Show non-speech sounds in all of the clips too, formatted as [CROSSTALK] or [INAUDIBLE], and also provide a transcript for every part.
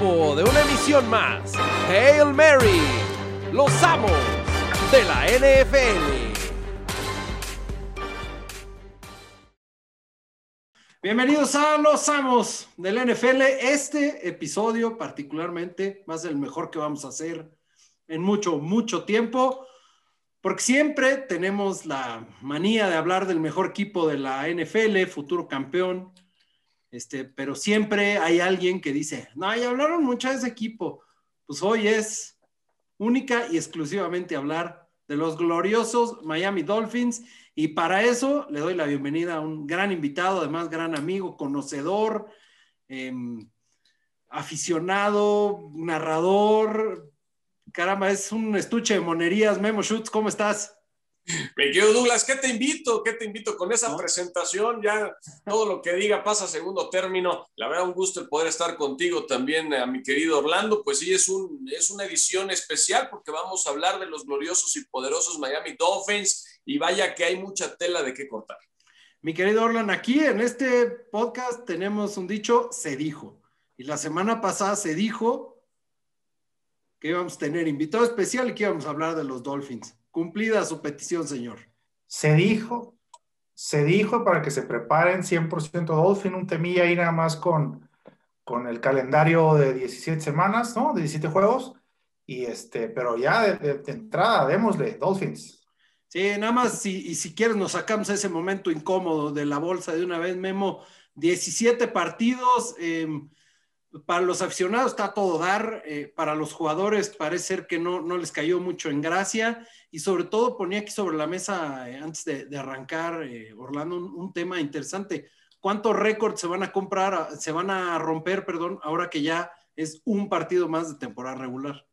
edición más. Hail Mary, los amos de la NFL. Bienvenidos a Los Amos del NFL. Este episodio particularmente va a ser el mejor que vamos a hacer en mucho, mucho tiempo, porque siempre tenemos la manía de hablar del mejor equipo de la NFL, futuro campeón, este, pero siempre hay alguien que dice, no, ya hablaron mucho de ese equipo. Pues hoy es única y exclusivamente hablar de los gloriosos Miami Dolphins y para eso le doy la bienvenida a un gran invitado, además gran amigo, conocedor, em, aficionado, narrador. Caramba, es un estuche de monerías. Memo Schutz, ¿cómo estás? Me quedo Douglas, ¿qué te invito? ¿Qué te invito con esa presentación? Ya todo lo que diga pasa a segundo término. La verdad, un gusto el poder estar contigo también, a mi querido Orlando. Pues sí, es, un, es una edición especial porque vamos a hablar de los gloriosos y poderosos Miami Dolphins y vaya que hay mucha tela de qué cortar. Mi querido Orlando, aquí en este podcast tenemos un dicho, se dijo. Y la semana pasada se dijo que íbamos a tener invitado especial y que íbamos a hablar de los Dolphins. Cumplida su petición, señor. Se dijo, se dijo para que se preparen 100% Dolphin, un temilla ahí nada más con, con el calendario de 17 semanas, ¿no? De 17 juegos. Y este, pero ya de, entrada, démosle, Dolphins. Sí, nada más, si, y si quieres, nos sacamos ese momento incómodo de la bolsa de una vez, Memo. 17 partidos, eh, para los aficionados está todo dar, eh, para los jugadores parece ser que no, no les cayó mucho en gracia y sobre todo ponía aquí sobre la mesa eh, antes de, arrancar, eh, Orlando, un, tema interesante. ¿Cuántos récords se van a comprar, se van a romper, perdón, ahora que ya es un partido más de temporada regular?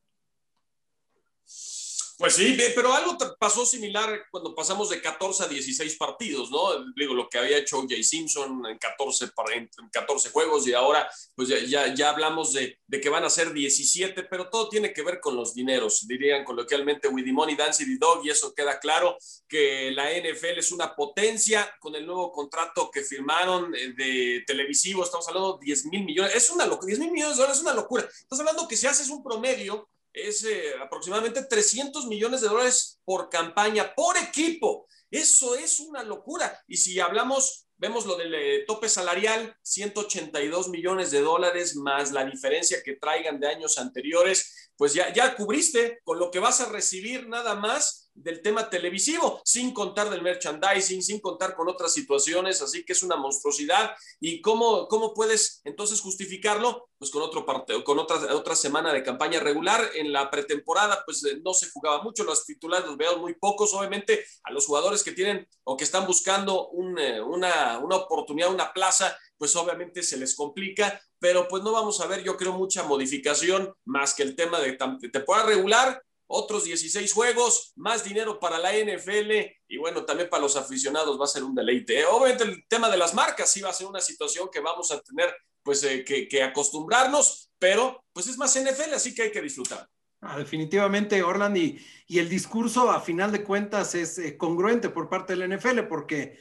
Pues sí, pero algo pasó similar cuando pasamos de 14 a 16 partidos, ¿no? Digo, lo que había hecho Jay Simpson en 14, en 14 juegos y ahora pues ya, ya, hablamos de, de, que van a ser 17, pero todo tiene que ver con los dineros, dirían coloquialmente with the money, dance the dog, y eso queda claro que la NFL es una potencia con el nuevo contrato que firmaron eh, de televisivo, estamos hablando de 10 mil millones, es una locura, 10 mil millones de dólares es una locura, estás hablando que si haces un promedio es eh, aproximadamente 300 millones de dólares por campaña, por equipo. Eso es una locura. Y si hablamos, vemos lo del eh, tope salarial, 182 millones de dólares más la diferencia que traigan de años anteriores, pues ya, ya cubriste con lo que vas a recibir nada más del tema televisivo, sin contar del merchandising, sin contar con otras situaciones, así que es una monstruosidad. ¿Y cómo, cómo puedes entonces justificarlo? Pues con otro parte, con otra, otra semana de campaña regular. En la pretemporada, pues eh, no se jugaba mucho, los titulares los veo muy pocos, obviamente, a los jugadores que tienen o que están buscando eh, una, una oportunidad, una plaza, pues obviamente se les complica, pero pues no vamos a ver, yo creo, mucha modificación más que el tema de temporada regular otros 16 juegos, más dinero para la NFL y bueno, también para los aficionados va a ser un deleite. ¿eh? Obviamente el tema de las marcas sí va a ser una situación que vamos a tener pues eh, que, acostumbrarnos, pero pues es más NFL, así que hay que disfrutar. Ah, definitivamente, Orland, y, el discurso a final de cuentas es eh, congruente por parte del NFL porque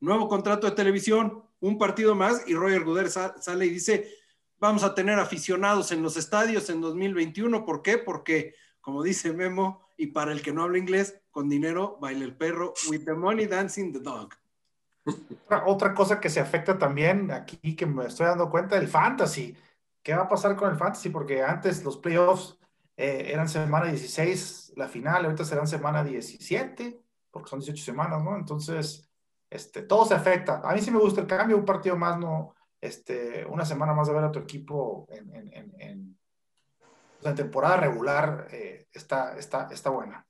nuevo contrato de televisión, un partido más y Roger Goodell sale y dice, vamos a tener aficionados en los estadios en 2021, ¿por qué? Porque como dice Memo, y para el que no habla inglés, con dinero baila el perro, with the money dancing the dog. Otra cosa que se afecta también aquí, que me estoy dando cuenta, el fantasy. ¿Qué va a pasar con el fantasy? Porque antes los playoffs eh, eran semana 16, la final, ahorita serán semana 17, porque son 18 semanas, ¿no? Entonces, este, todo se afecta. A mí sí me gusta el cambio, un partido más, no, este, una semana más de ver a tu equipo en, en, en la temporada regular eh, está, está, está buena.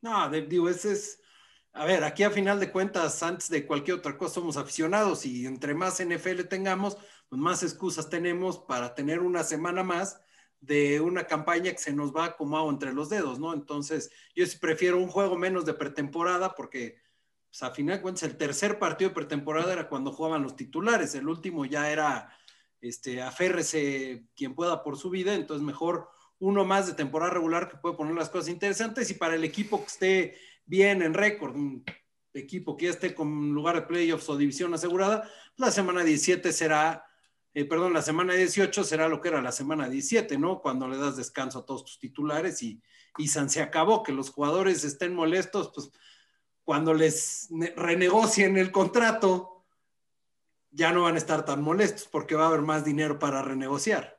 No, digo, ese es, a ver, aquí a final de cuentas, antes de cualquier otra cosa, somos aficionados y entre más NFL tengamos, pues más excusas tenemos para tener una semana más de una campaña que se nos va como entre los dedos, ¿no? Entonces, yo prefiero un juego menos de pretemporada porque, pues, a final de cuentas, el tercer partido de pretemporada era cuando jugaban los titulares, el último ya era, este, aférrese quien pueda por su vida, entonces mejor uno más de temporada regular que puede poner las cosas interesantes y para el equipo que esté bien en récord, un equipo que ya esté con lugar de playoffs o división asegurada, la semana 17 será eh, perdón, la semana 18 será lo que era la semana 17, ¿no? Cuando le das descanso a todos tus titulares y, y se acabó, que los jugadores estén molestos, pues cuando les renegocien el contrato, ya no van a estar tan molestos porque va a haber más dinero para renegociar.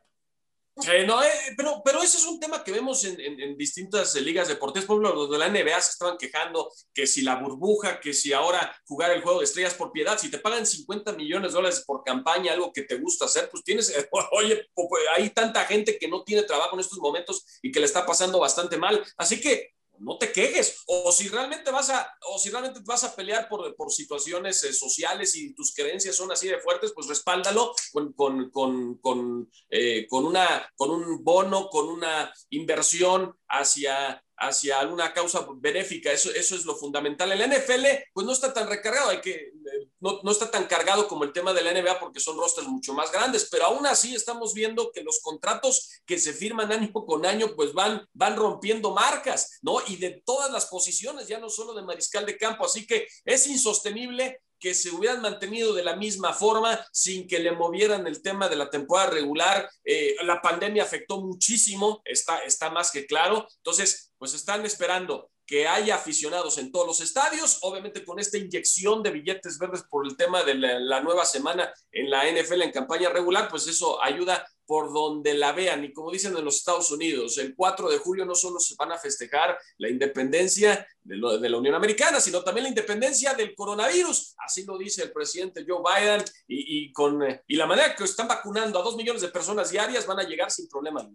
Eh, no, eh, pero, pero ese es un tema que vemos en, distintas ligas deportivas. Por ejemplo, los de la NBA se estaban quejando que si la burbuja, que si ahora jugar el juego de estrellas por piedad, si te pagan 50 millones de dólares por campaña, algo que te gusta hacer, pues tienes, [LAUGHS] oye, hay tanta gente que no tiene trabajo en estos momentos y que le está pasando bastante mal. Así que no te quejes. O si realmente vas a, o si realmente vas a pelear por, por situaciones eh, sociales y tus creencias son así de fuertes, pues respáldalo con, con, con, con, eh, con, una, con un bono, con una inversión hacia hacia alguna causa benéfica. Eso, eso es lo fundamental. El NFL, pues no está tan recargado, hay que, no, no, está tan cargado como el tema de la NBA porque son rosters mucho más grandes, pero aún así estamos viendo que los contratos que se firman año con año, pues van, van rompiendo marcas, ¿no? Y de todas las posiciones, ya no solo de mariscal de campo. Así que es insostenible que se hubieran mantenido de la misma forma sin que le movieran el tema de la temporada regular. Eh, la pandemia afectó muchísimo, está, está más que claro. Entonces, pues están esperando que haya aficionados en todos los estadios, obviamente con esta inyección de billetes verdes por el tema de la, nueva semana en la NFL en campaña regular, pues eso ayuda por donde la vean. Y como dicen en los Estados Unidos, el 4 de julio no solo se van a festejar la independencia de, la Unión Americana, sino también la independencia del coronavirus. Así lo dice el presidente Joe Biden. Y, con, y la manera que están vacunando a dos millones de personas diarias van a llegar sin problema.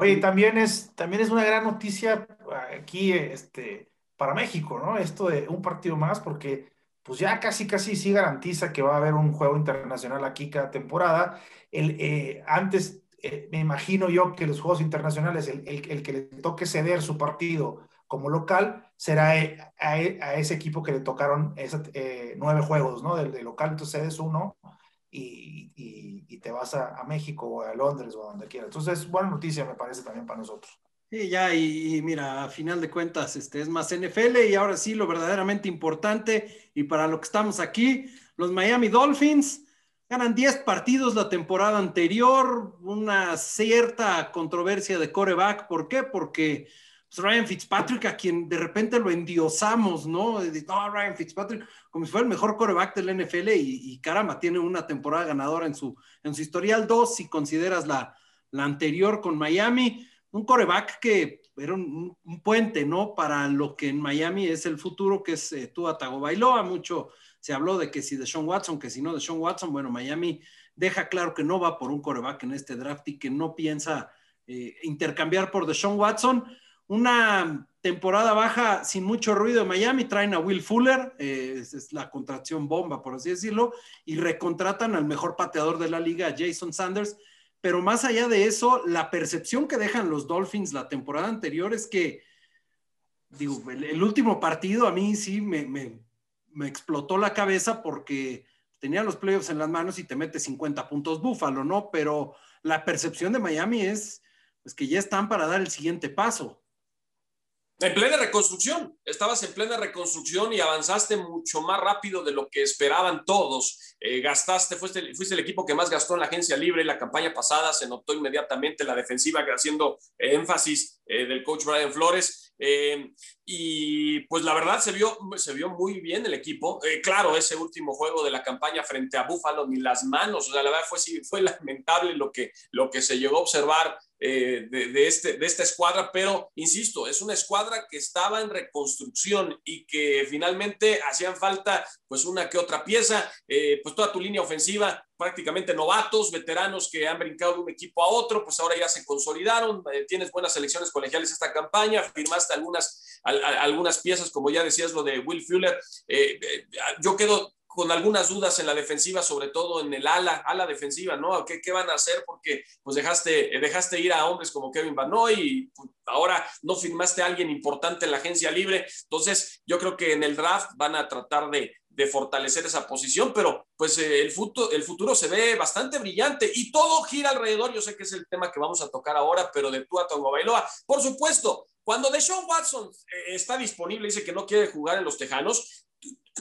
Oye, también es, también es una gran noticia aquí este, para México, ¿no? Esto de un partido más, porque pues ya casi, casi sí garantiza que va a haber un juego internacional aquí cada temporada. El, eh, antes, eh, me imagino yo que los juegos internacionales, el, el, que le toque ceder su partido como local, será eh, a, ese equipo que le tocaron nueve juegos, ¿no? Del, local, entonces cedes uno y, y, te vas a, a, México o a Londres o a donde quieras. Entonces, buena noticia me parece también para nosotros. Sí, ya, y, mira, a final de cuentas, este es más NFL y ahora sí, lo verdaderamente importante y para lo que estamos aquí, los Miami Dolphins ganan 10 partidos la temporada anterior, una cierta controversia de coreback, ¿por qué? Porque pues, Ryan Fitzpatrick, a quien de repente lo endiosamos, ¿no? No, Ryan Fitzpatrick, como si fuera el mejor coreback del NFL y, caramba, tiene una temporada ganadora en su, en su historial 2, si consideras la, la anterior con Miami, un coreback que era un, puente, ¿no? Para lo que en Miami es el futuro, que es eh, Tua Tagovailoa, mucho se habló de que si de Sean Watson, que si no de Sean Watson, bueno, Miami deja claro que no va por un coreback en este draft y que no piensa eh, intercambiar por Sean Watson una temporada baja sin mucho ruido de Miami, traen a Will Fuller, eh, es, la contracción bomba, por así decirlo, y recontratan al mejor pateador de la liga, Jason Sanders. Pero más allá de eso, la percepción que dejan los Dolphins la temporada anterior es que, digo, el, último partido a mí sí me, me, me, explotó la cabeza porque tenía los playoffs en las manos y te mete 50 puntos Búfalo, ¿no? Pero la percepción de Miami es pues, que ya están para dar el siguiente paso. En plena reconstrucción, estabas en plena reconstrucción y avanzaste mucho más rápido de lo que esperaban todos. Eh, gastaste, fuiste, fuiste, el equipo que más gastó en la agencia libre la campaña pasada, se notó inmediatamente la defensiva haciendo énfasis eh, del coach Brian Flores. Eh, y pues la verdad se vio, se vio muy bien el equipo. claro, ese último juego de la campaña frente a Buffalo, ni las manos, o sea, la verdad fue, fue lamentable lo que, lo que se llegó a observar eh, de, este, de esta escuadra, pero insisto, es una escuadra que estaba en reconstrucción y que finalmente hacían falta pues una que otra pieza, eh, pues toda tu línea ofensiva, prácticamente novatos, veteranos que han brincado de un equipo a otro, pues ahora ya se consolidaron, eh, tienes buenas selecciones colegiales esta campaña, firmaste algunas, algunas piezas, como ya decías lo de Will Fuller, yo quedo con algunas dudas en la defensiva, sobre todo en el ala, ala defensiva, ¿no? ¿Qué, qué van a hacer? Porque pues dejaste, dejaste ir a hombres como Kevin Banoy y pues, ahora no firmaste a alguien importante en la agencia libre. Entonces, yo creo que en el draft van a tratar de, de fortalecer esa posición, pero pues eh, el, futuro, el futuro se ve bastante brillante y todo gira alrededor. Yo sé que es el tema que vamos a tocar ahora, pero de Tua Tongo Bailoa, por supuesto, cuando Deshaun Watson eh, está disponible dice que no quiere jugar en los Tejanos,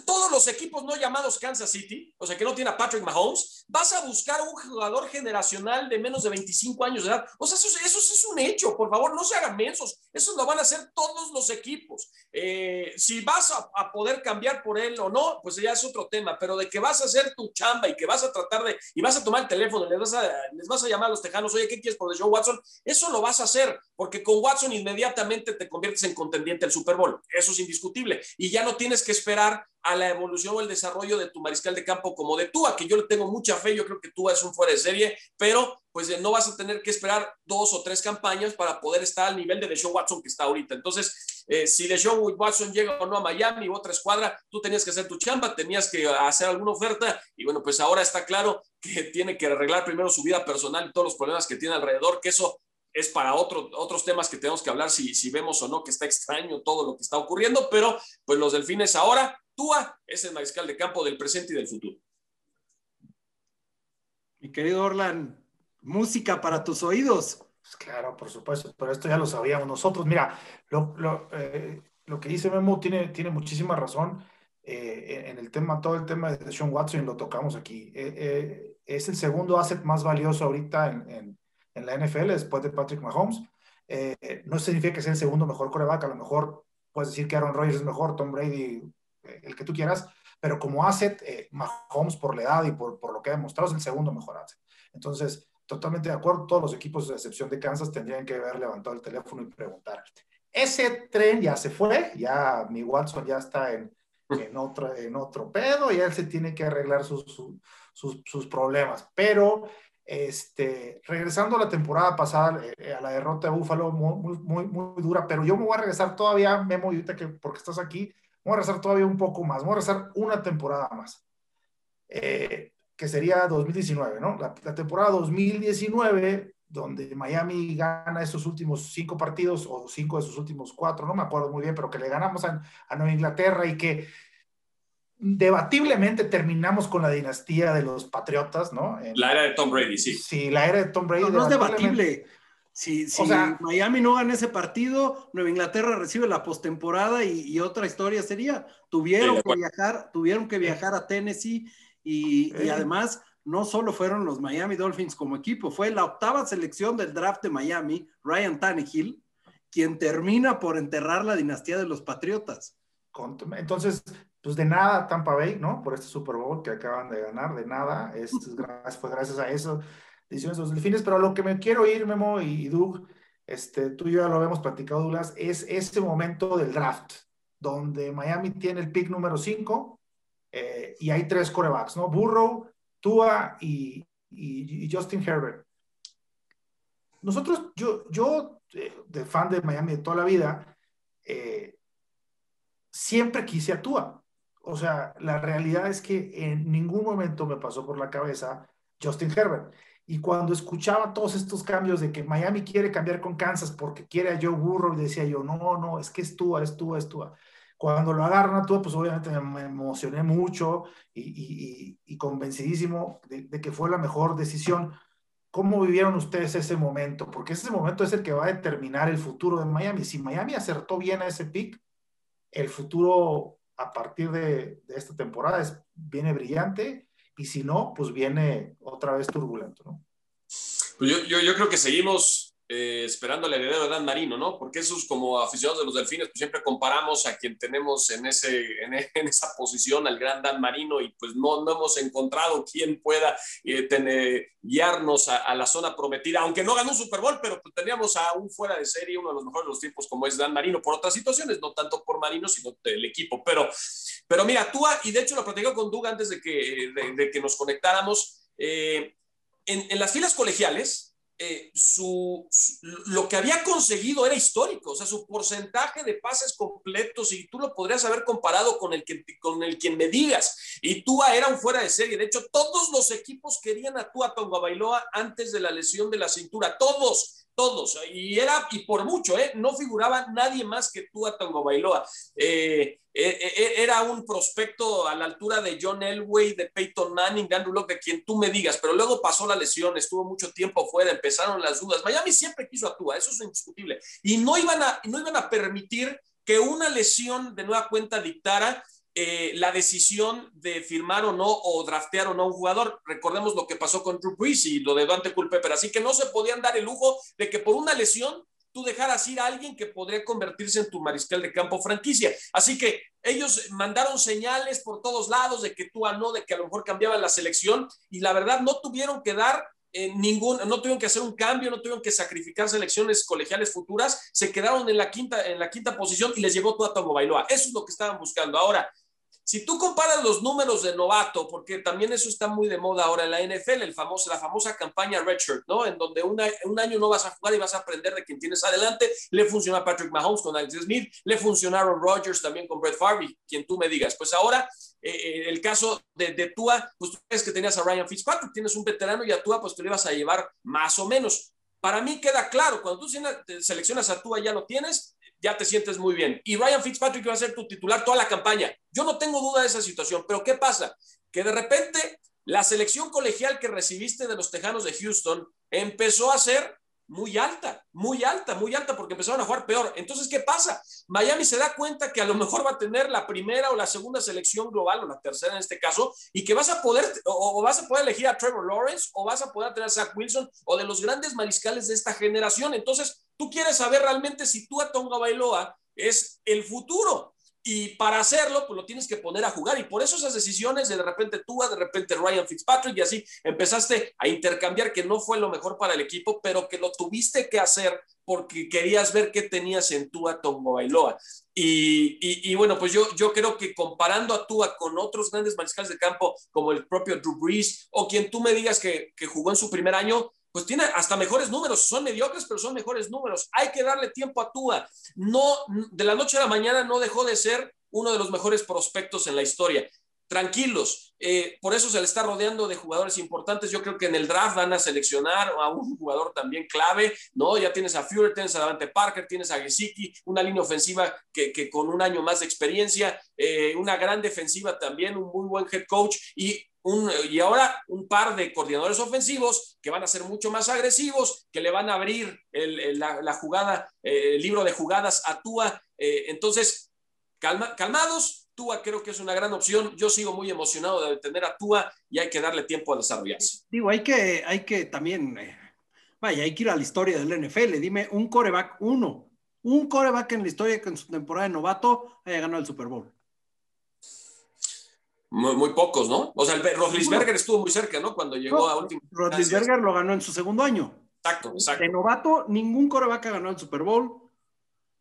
todos los equipos no llamados Kansas City, o sea, que no tiene a Patrick Mahomes, vas a buscar un jugador generacional de menos de 25 años de edad. O sea, eso, eso, es un hecho, por favor, no se hagan mensos. Eso lo van a hacer todos los equipos. Eh, si vas a, poder cambiar por él o no, pues ya es otro tema, pero de que vas a hacer tu chamba y que vas a tratar de, y vas a tomar el teléfono, les vas a, les vas a llamar a los tejanos, oye, ¿qué quieres por John Watson? Eso lo vas a hacer, porque con Watson inmediatamente te conviertes en contendiente del Super Bowl. Eso es indiscutible. Y ya no tienes que esperar a la evolución o el desarrollo de tu mariscal de campo como de Tua, que yo le tengo mucha fe, yo creo que Tua es un fuera de serie, pero pues no vas a tener que esperar dos o tres campañas para poder estar al nivel de Deshaun Watson que está ahorita. Entonces, eh, si Deshaun Watson llega o no a Miami u otra escuadra, tú tenías que hacer tu chamba, tenías que hacer alguna oferta y bueno, pues ahora está claro que tiene que arreglar primero su vida personal y todos los problemas que tiene alrededor, que eso es para otro, otros temas que tenemos que hablar si, si vemos o no que está extraño todo lo que está ocurriendo, pero pues los delfines ahora Tua es el mariscal de campo del presente y del futuro. Mi querido Orlan, música para tus oídos. Pues claro, por supuesto, pero esto ya lo sabíamos nosotros. Mira, lo, lo, eh, que dice Memo tiene, tiene muchísima razón eh, en el tema, todo el tema de Sean Watson, lo tocamos aquí. Eh, es el segundo asset más valioso ahorita en, en, la NFL después de Patrick Mahomes. no significa que sea el segundo mejor coreback, a lo mejor puedes decir que Aaron Rodgers es mejor, Tom Brady el que tú quieras, pero como asset, eh, Mahomes por la edad y por, por, lo que ha demostrado es el segundo mejor asset. Entonces, totalmente de acuerdo, todos los equipos, de excepción de Kansas, tendrían que haber levantado el teléfono y preguntar. Ese tren ya se fue, ya mi Watson ya está en, en, otro, en otro pedo y él se tiene que arreglar sus, sus, problemas. Pero este, regresando a la temporada pasada, eh, a la derrota de Búfalo, muy, muy, muy, dura, pero yo me voy a regresar todavía, Memo, ahorita que porque estás aquí, Vamos a rezar todavía un poco más, vamos a rezar una temporada más, eh, que sería 2019, ¿no? La, temporada 2019, donde Miami gana esos últimos cinco partidos o cinco de sus últimos cuatro, no me acuerdo muy bien, pero que le ganamos a, Nueva Inglaterra y que debatiblemente terminamos con la dinastía de los Patriotas, ¿no? la era de Tom Brady, sí. Sí, la era de Tom Brady. no es debatible. Si, Miami no gana ese partido, Nueva Inglaterra recibe la postemporada y, otra historia sería, tuvieron que viajar, tuvieron que viajar a Tennessee y, además no solo fueron los Miami Dolphins como equipo, fue la octava selección del draft de Miami, Ryan Tannehill, quien termina por enterrar la dinastía de los Patriotas. Entonces, pues de nada Tampa Bay, ¿no? Por este Super Bowl que acaban de ganar, de nada, es, fue gracias a eso decisiones de los delfines, pero a lo que me quiero ir, Memo y Doug, este, tú y yo ya lo habíamos platicado, Douglas, es este momento del draft, donde Miami tiene el pick número 5 eh, y hay tres corebacks, ¿no? Burrow, Tua y, y, Justin Herbert. Nosotros, yo, yo eh, de fan de Miami de toda la vida, eh, siempre quise a Tua. O sea, la realidad es que en ningún momento me pasó por la cabeza Justin Herbert. Y cuando escuchaba todos estos cambios de que Miami quiere cambiar con Kansas porque quiere a Joe Burrow, decía yo, no, no, es que es Tua, es Tua, es Tua. Cuando lo agarran a Tua, pues obviamente me emocioné mucho y, y, convencidísimo de, que fue la mejor decisión. ¿Cómo vivieron ustedes ese momento? Porque ese momento es el que va a determinar el futuro de Miami. Si Miami acertó bien a ese pick, el futuro a partir de, de esta temporada es, viene brillante y si no, pues viene otra vez turbulento, ¿no? Pues yo, yo, yo creo que seguimos eh, esperando el heredero de Dan Marino, ¿no? Porque esos como aficionados de los delfines, pues siempre comparamos a quien tenemos en, ese, [LAUGHS] en, esa posición, al gran Dan Marino, y pues no, no hemos encontrado quien pueda eh, guiarnos a, la zona prometida, aunque no ganó un Super Bowl, pero pues teníamos a un fuera de serie, uno de los mejores de los tiempos como es Dan Marino, por otras situaciones, no tanto por Marino, sino del equipo, pero pero mira, tú, y de hecho lo platicé con Doug antes de que, de, que nos conectáramos, eh, en, en, las filas colegiales, eh, su, lo que había conseguido era histórico, o sea, su porcentaje de pases completos, y tú lo podrías haber comparado con el, que, con el quien me digas, y Tua era un fuera de serie, de hecho, todos los equipos querían a Tua Tonga Bailoa antes de la lesión de la cintura, todos, todos, y era, y por mucho, ¿eh? no figuraba nadie más que tú a Tango Bailoa. Eh, eh, eh, era un prospecto a la altura de John Elway, de Peyton Manning, de Andrew Locke, de quien tú me digas, pero luego pasó la lesión, estuvo mucho tiempo fuera, empezaron las dudas. Miami siempre quiso a Tua, eso es indiscutible, y no iban a, no iban a permitir que una lesión de nueva cuenta dictara eh, la decisión de firmar o no o draftear o no a un jugador. Recordemos lo que pasó con Drew Brees y lo de Dante Culpepper. Así que no se podían dar el lujo de que por una lesión tú dejaras ir a alguien que podría convertirse en tu mariscal de campo franquicia. Así que ellos mandaron señales por todos lados de que tú a no, de que a lo mejor cambiaban la selección y la verdad no tuvieron que dar eh, ningún, no tuvieron que hacer un cambio, no tuvieron que sacrificar selecciones colegiales futuras, se quedaron en la quinta, en la quinta posición y les llegó todo a Bailoa. Eso es lo que estaban buscando. Ahora, si tú comparas los números de novato, porque también eso está muy de moda ahora en la NFL, la famosa campaña Redshirt, ¿no? En donde un año no vas a jugar y vas a aprender de quien tienes adelante. Le funciona a Patrick Mahomes con Alex Smith, le funcionaron Rodgers también con Brett Favre, quien tú me digas. Pues ahora, eh, eh, el caso de, de Tua, pues tú crees que tenías a Ryan Fitzpatrick, tienes un veterano y a Tua, pues te lo ibas a llevar más o menos. Para mí queda claro, cuando tú seleccionas a Tua ya lo tienes, ya te sientes muy bien. Y Ryan Fitzpatrick va a ser tu titular toda la campaña. Yo no tengo duda de esa situación, pero ¿qué pasa? Que de repente la selección colegial que recibiste de los Tejanos de Houston empezó a ser muy alta, muy alta, muy alta, porque empezaron a jugar peor. Entonces, ¿qué pasa? Miami se da cuenta que a lo mejor va a tener la primera o la segunda selección global, o la tercera en este caso, y que vas a poder, o, vas a poder elegir a Trevor Lawrence, o vas a poder tener a Zach Wilson, o de los grandes mariscales de esta generación. Entonces, tú quieres saber realmente si tú a Tonga Bailoa es el futuro. Y para hacerlo, pues lo tienes que poner a jugar. Y por eso esas decisiones de repente tú, de repente Ryan Fitzpatrick, y así empezaste a intercambiar que no fue lo mejor para el equipo, pero que lo tuviste que hacer porque querías ver qué tenías en Tua Tongo Bailoa. Y, y, bueno, pues yo, yo creo que comparando a Tua con otros grandes mariscales de campo, como el propio Drew Brees, o quien tú me digas que, que jugó en su primer año, pues tiene hasta mejores números. Son mediocres, pero son mejores números. Hay que darle tiempo a Tua. No, de la noche a la mañana no dejó de ser uno de los mejores prospectos en la historia. Tranquilos, eh, por eso se le está rodeando de jugadores importantes. Yo creo que en el draft van a seleccionar a un jugador también clave, ¿no? Ya tienes a Führer, tienes a Davante Parker, tienes a Gesicki, una línea ofensiva que, que, con un año más de experiencia, eh, una gran defensiva también, un muy buen head coach y y ahora un par de coordinadores ofensivos que van a ser mucho más agresivos, que le van a abrir la, jugada, eh, el libro de jugadas a Tua. Eh, entonces, calma, calmados, Tua creo que es una gran opción. Yo sigo muy emocionado de tener a Tua y hay que darle tiempo a desarrollarse. Digo, hay que, hay que también, eh, vaya, hay que ir a la historia del NFL. Dime, un coreback uno, un coreback en la historia que en su temporada de novato haya ganado el Super Bowl. Muy, pocos, ¿no? O sea, el Rodlisberger estuvo muy cerca, ¿no? Cuando llegó a último. Rodlisberger lo ganó en su segundo año. Exacto, exacto. De novato, ningún coreback ganó el Super Bowl.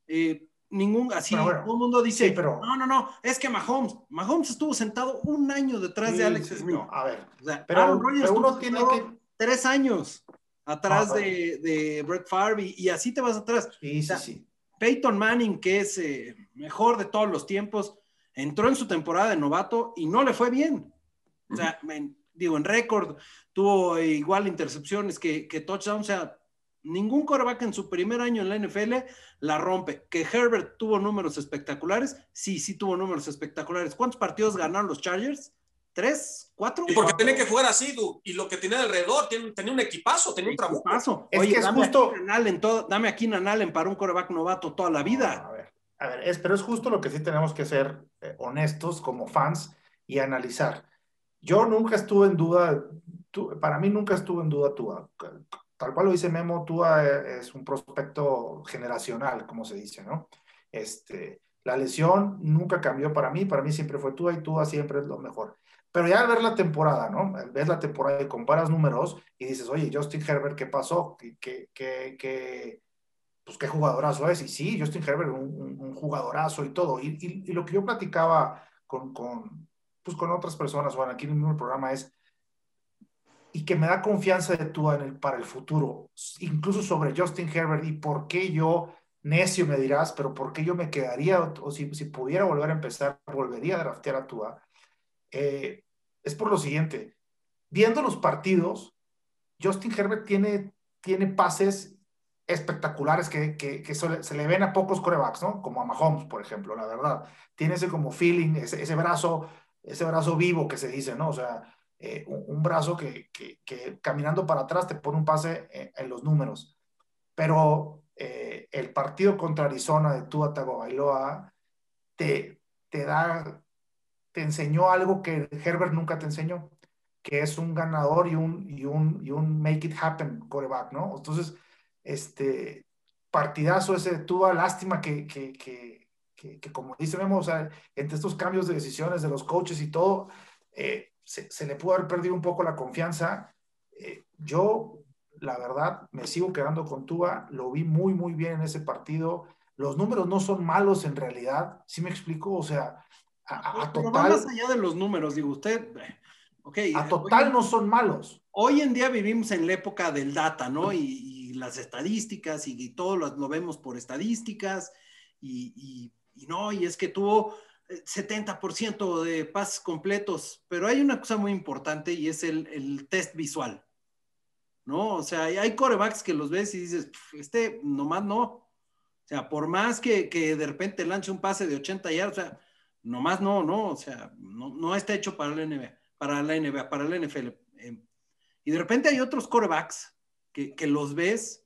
Eh, ningún, así, todo el mundo dice, pero, no, no, no, es que Mahomes, Mahomes estuvo sentado un año detrás de Alex Smith. a ver, pero, uno tiene que... Tres años atrás de, de, Brett Favre y, así te vas atrás. Sí, sí, sí. Peyton Manning, que es eh, mejor de todos los tiempos, entró en su temporada de novato y no le fue bien. O sea, digo, en récord tuvo igual intercepciones que, que touchdown. O sea, ningún coreback en su primer año en la NFL la rompe. Que Herbert tuvo números espectaculares, sí, sí tuvo números espectaculares. ¿Cuántos partidos ganaron los Chargers? ¿Tres? ¿Cuatro? Y porque tenía que jugar así, y lo que tenía alrededor, tenía, un equipazo, tenía un trabajo. Es Oye, que es dame, justo... aquí dame aquí Nanalen para un coreback novato toda la vida. A ver. A ver, es, pero es justo lo que sí tenemos que ser eh, honestos como fans y analizar. Yo nunca estuve en duda, para mí nunca estuve en duda Tua. Tal cual lo dice Memo, Tua eh, es un prospecto generacional, como se dice, ¿no? Este, la lesión nunca cambió para mí, para mí siempre fue Tua y Tua siempre es lo mejor. Pero ya al ver la temporada, ¿no? Ves la temporada y comparas números y dices, oye, Justin Herbert, ¿qué pasó? ¿Qué, qué, qué, pues qué jugadorazo es. Y sí, Justin Herbert, un, un, jugadorazo y todo. Y, y, lo que yo platicaba con, con, pues con otras personas, bueno, aquí en el mismo programa es, y que me da confianza de tú en el, para el futuro, incluso sobre Justin Herbert y por qué yo, necio me dirás, pero por qué yo me quedaría, o, si, si, pudiera volver a empezar, volvería a draftear a Tua, eh, es por lo siguiente, viendo los partidos, Justin Herbert tiene, tiene pases espectaculares que, que, se le ven a pocos corebacks, ¿no? Como a Mahomes, por ejemplo, la verdad. Tiene ese como feeling, ese, ese brazo, ese brazo vivo que se dice, ¿no? O sea, eh, un, brazo que, que, caminando para atrás te pone un pase en, los números. Pero eh, el partido contra Arizona de Tua Tagovailoa te, te da te enseñó algo que Herbert nunca te enseñó, que es un ganador y un, y un, y un make it happen quarterback, ¿no? Entonces, este partidazo ese tuvo lástima que, que, que, que, como dice Memo, o sea, entre estos cambios de decisiones de los coaches y todo, eh, se, se, le pudo haber perdido un poco la confianza. Eh, yo, la verdad, me sigo quedando con Tua, lo vi muy, muy bien en ese partido. Los números no son malos en realidad, ¿sí me explico? O sea, a, a total... más allá de los números, digo, usted... Okay, a total no son malos. Hoy en día vivimos en la época del data, ¿no? Y las estadísticas y, y todo lo, vemos por estadísticas y, no, y es que tuvo 70% de pases completos, pero hay una cosa muy importante y es el, test visual, ¿no? O sea, hay corebacks que los ves y dices, este nomás no. O sea, por más que, de repente lance un pase de 80 yardas, nomás no, no, o sea, no, no está hecho para la NBA para la NBA, para la NFL. Eh, y de repente hay otros corebacks que, los ves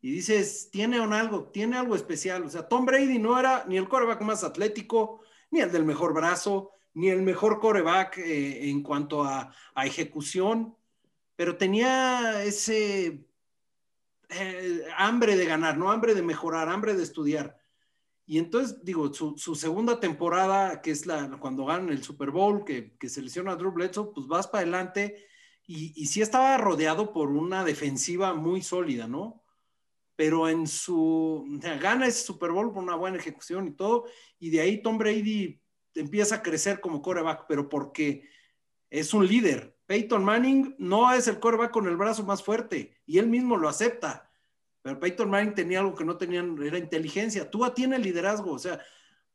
y dices, tiene un algo, tiene algo especial. O sea, Tom Brady no era ni el coreback más atlético, ni el del mejor brazo, ni el mejor coreback eh, en cuanto a, ejecución, pero tenía ese eh, hambre de ganar, no hambre de mejorar, hambre de estudiar. Y entonces, digo, su, segunda temporada, que es la cuando ganan el Super Bowl, que, que selecciona a Drew Bledsoe, pues vas para adelante y, y sí estaba rodeado por una defensiva muy sólida, ¿no? Pero en su, gana ese Super Bowl por una buena ejecución y todo, y de ahí Tom Brady empieza a crecer como coreback, pero porque es un líder. Peyton Manning no es el coreback con el brazo más fuerte, y él mismo lo acepta pero Peyton Manning tenía algo que no tenían, era inteligencia. Tua tiene liderazgo, o sea,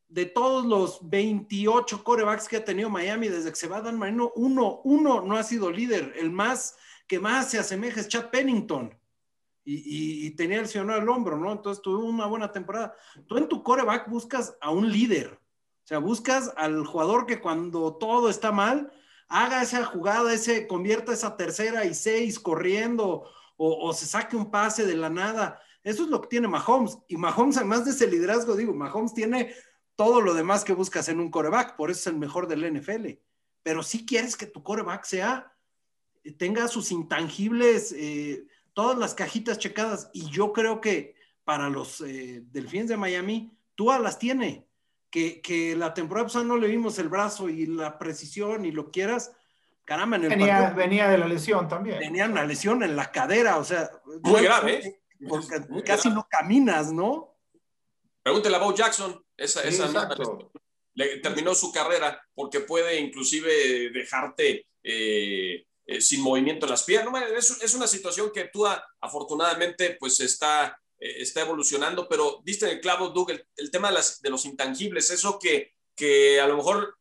de todos los 28 corebacks que ha tenido Miami desde que se va Dan Marino, uno, uno no ha sido líder. El más que más se asemeja es Chad Pennington. Y, y, y tenía el señor al hombro, ¿no? Entonces tuvo una buena temporada. Tú en tu coreback buscas a un líder. O sea, buscas al jugador que cuando todo está mal, haga esa jugada, ese, convierta esa tercera y seis corriendo o, o, se saque un pase de la nada. Eso es lo que tiene Mahomes. Y Mahomes, además de ese liderazgo, digo, Mahomes tiene todo lo demás que buscas en un coreback, por eso es el mejor del NFL. Pero si quieres que tu coreback sea, tenga sus intangibles, eh, todas las cajitas checadas. Y yo creo que para los eh, Delfines de Miami, tú las tiene. Que, que la temporada pasada no le vimos el brazo y la precisión y lo quieras, caramba, en el venía, partido, venía de la lesión también. Tenía una lesión en la cadera, o sea, muy grave, ¿eh? Porque muy casi grave. no caminas, ¿no? Pregúntele a Bo Jackson, esa, sí, esa le, terminó su carrera porque puede inclusive dejarte eh, eh, sin movimiento en las piernas. No, es, es, una situación que tú afortunadamente pues está, eh, está evolucionando, pero viste en el clavo, Doug, el, el tema de, las, de, los intangibles, eso que, que a lo mejor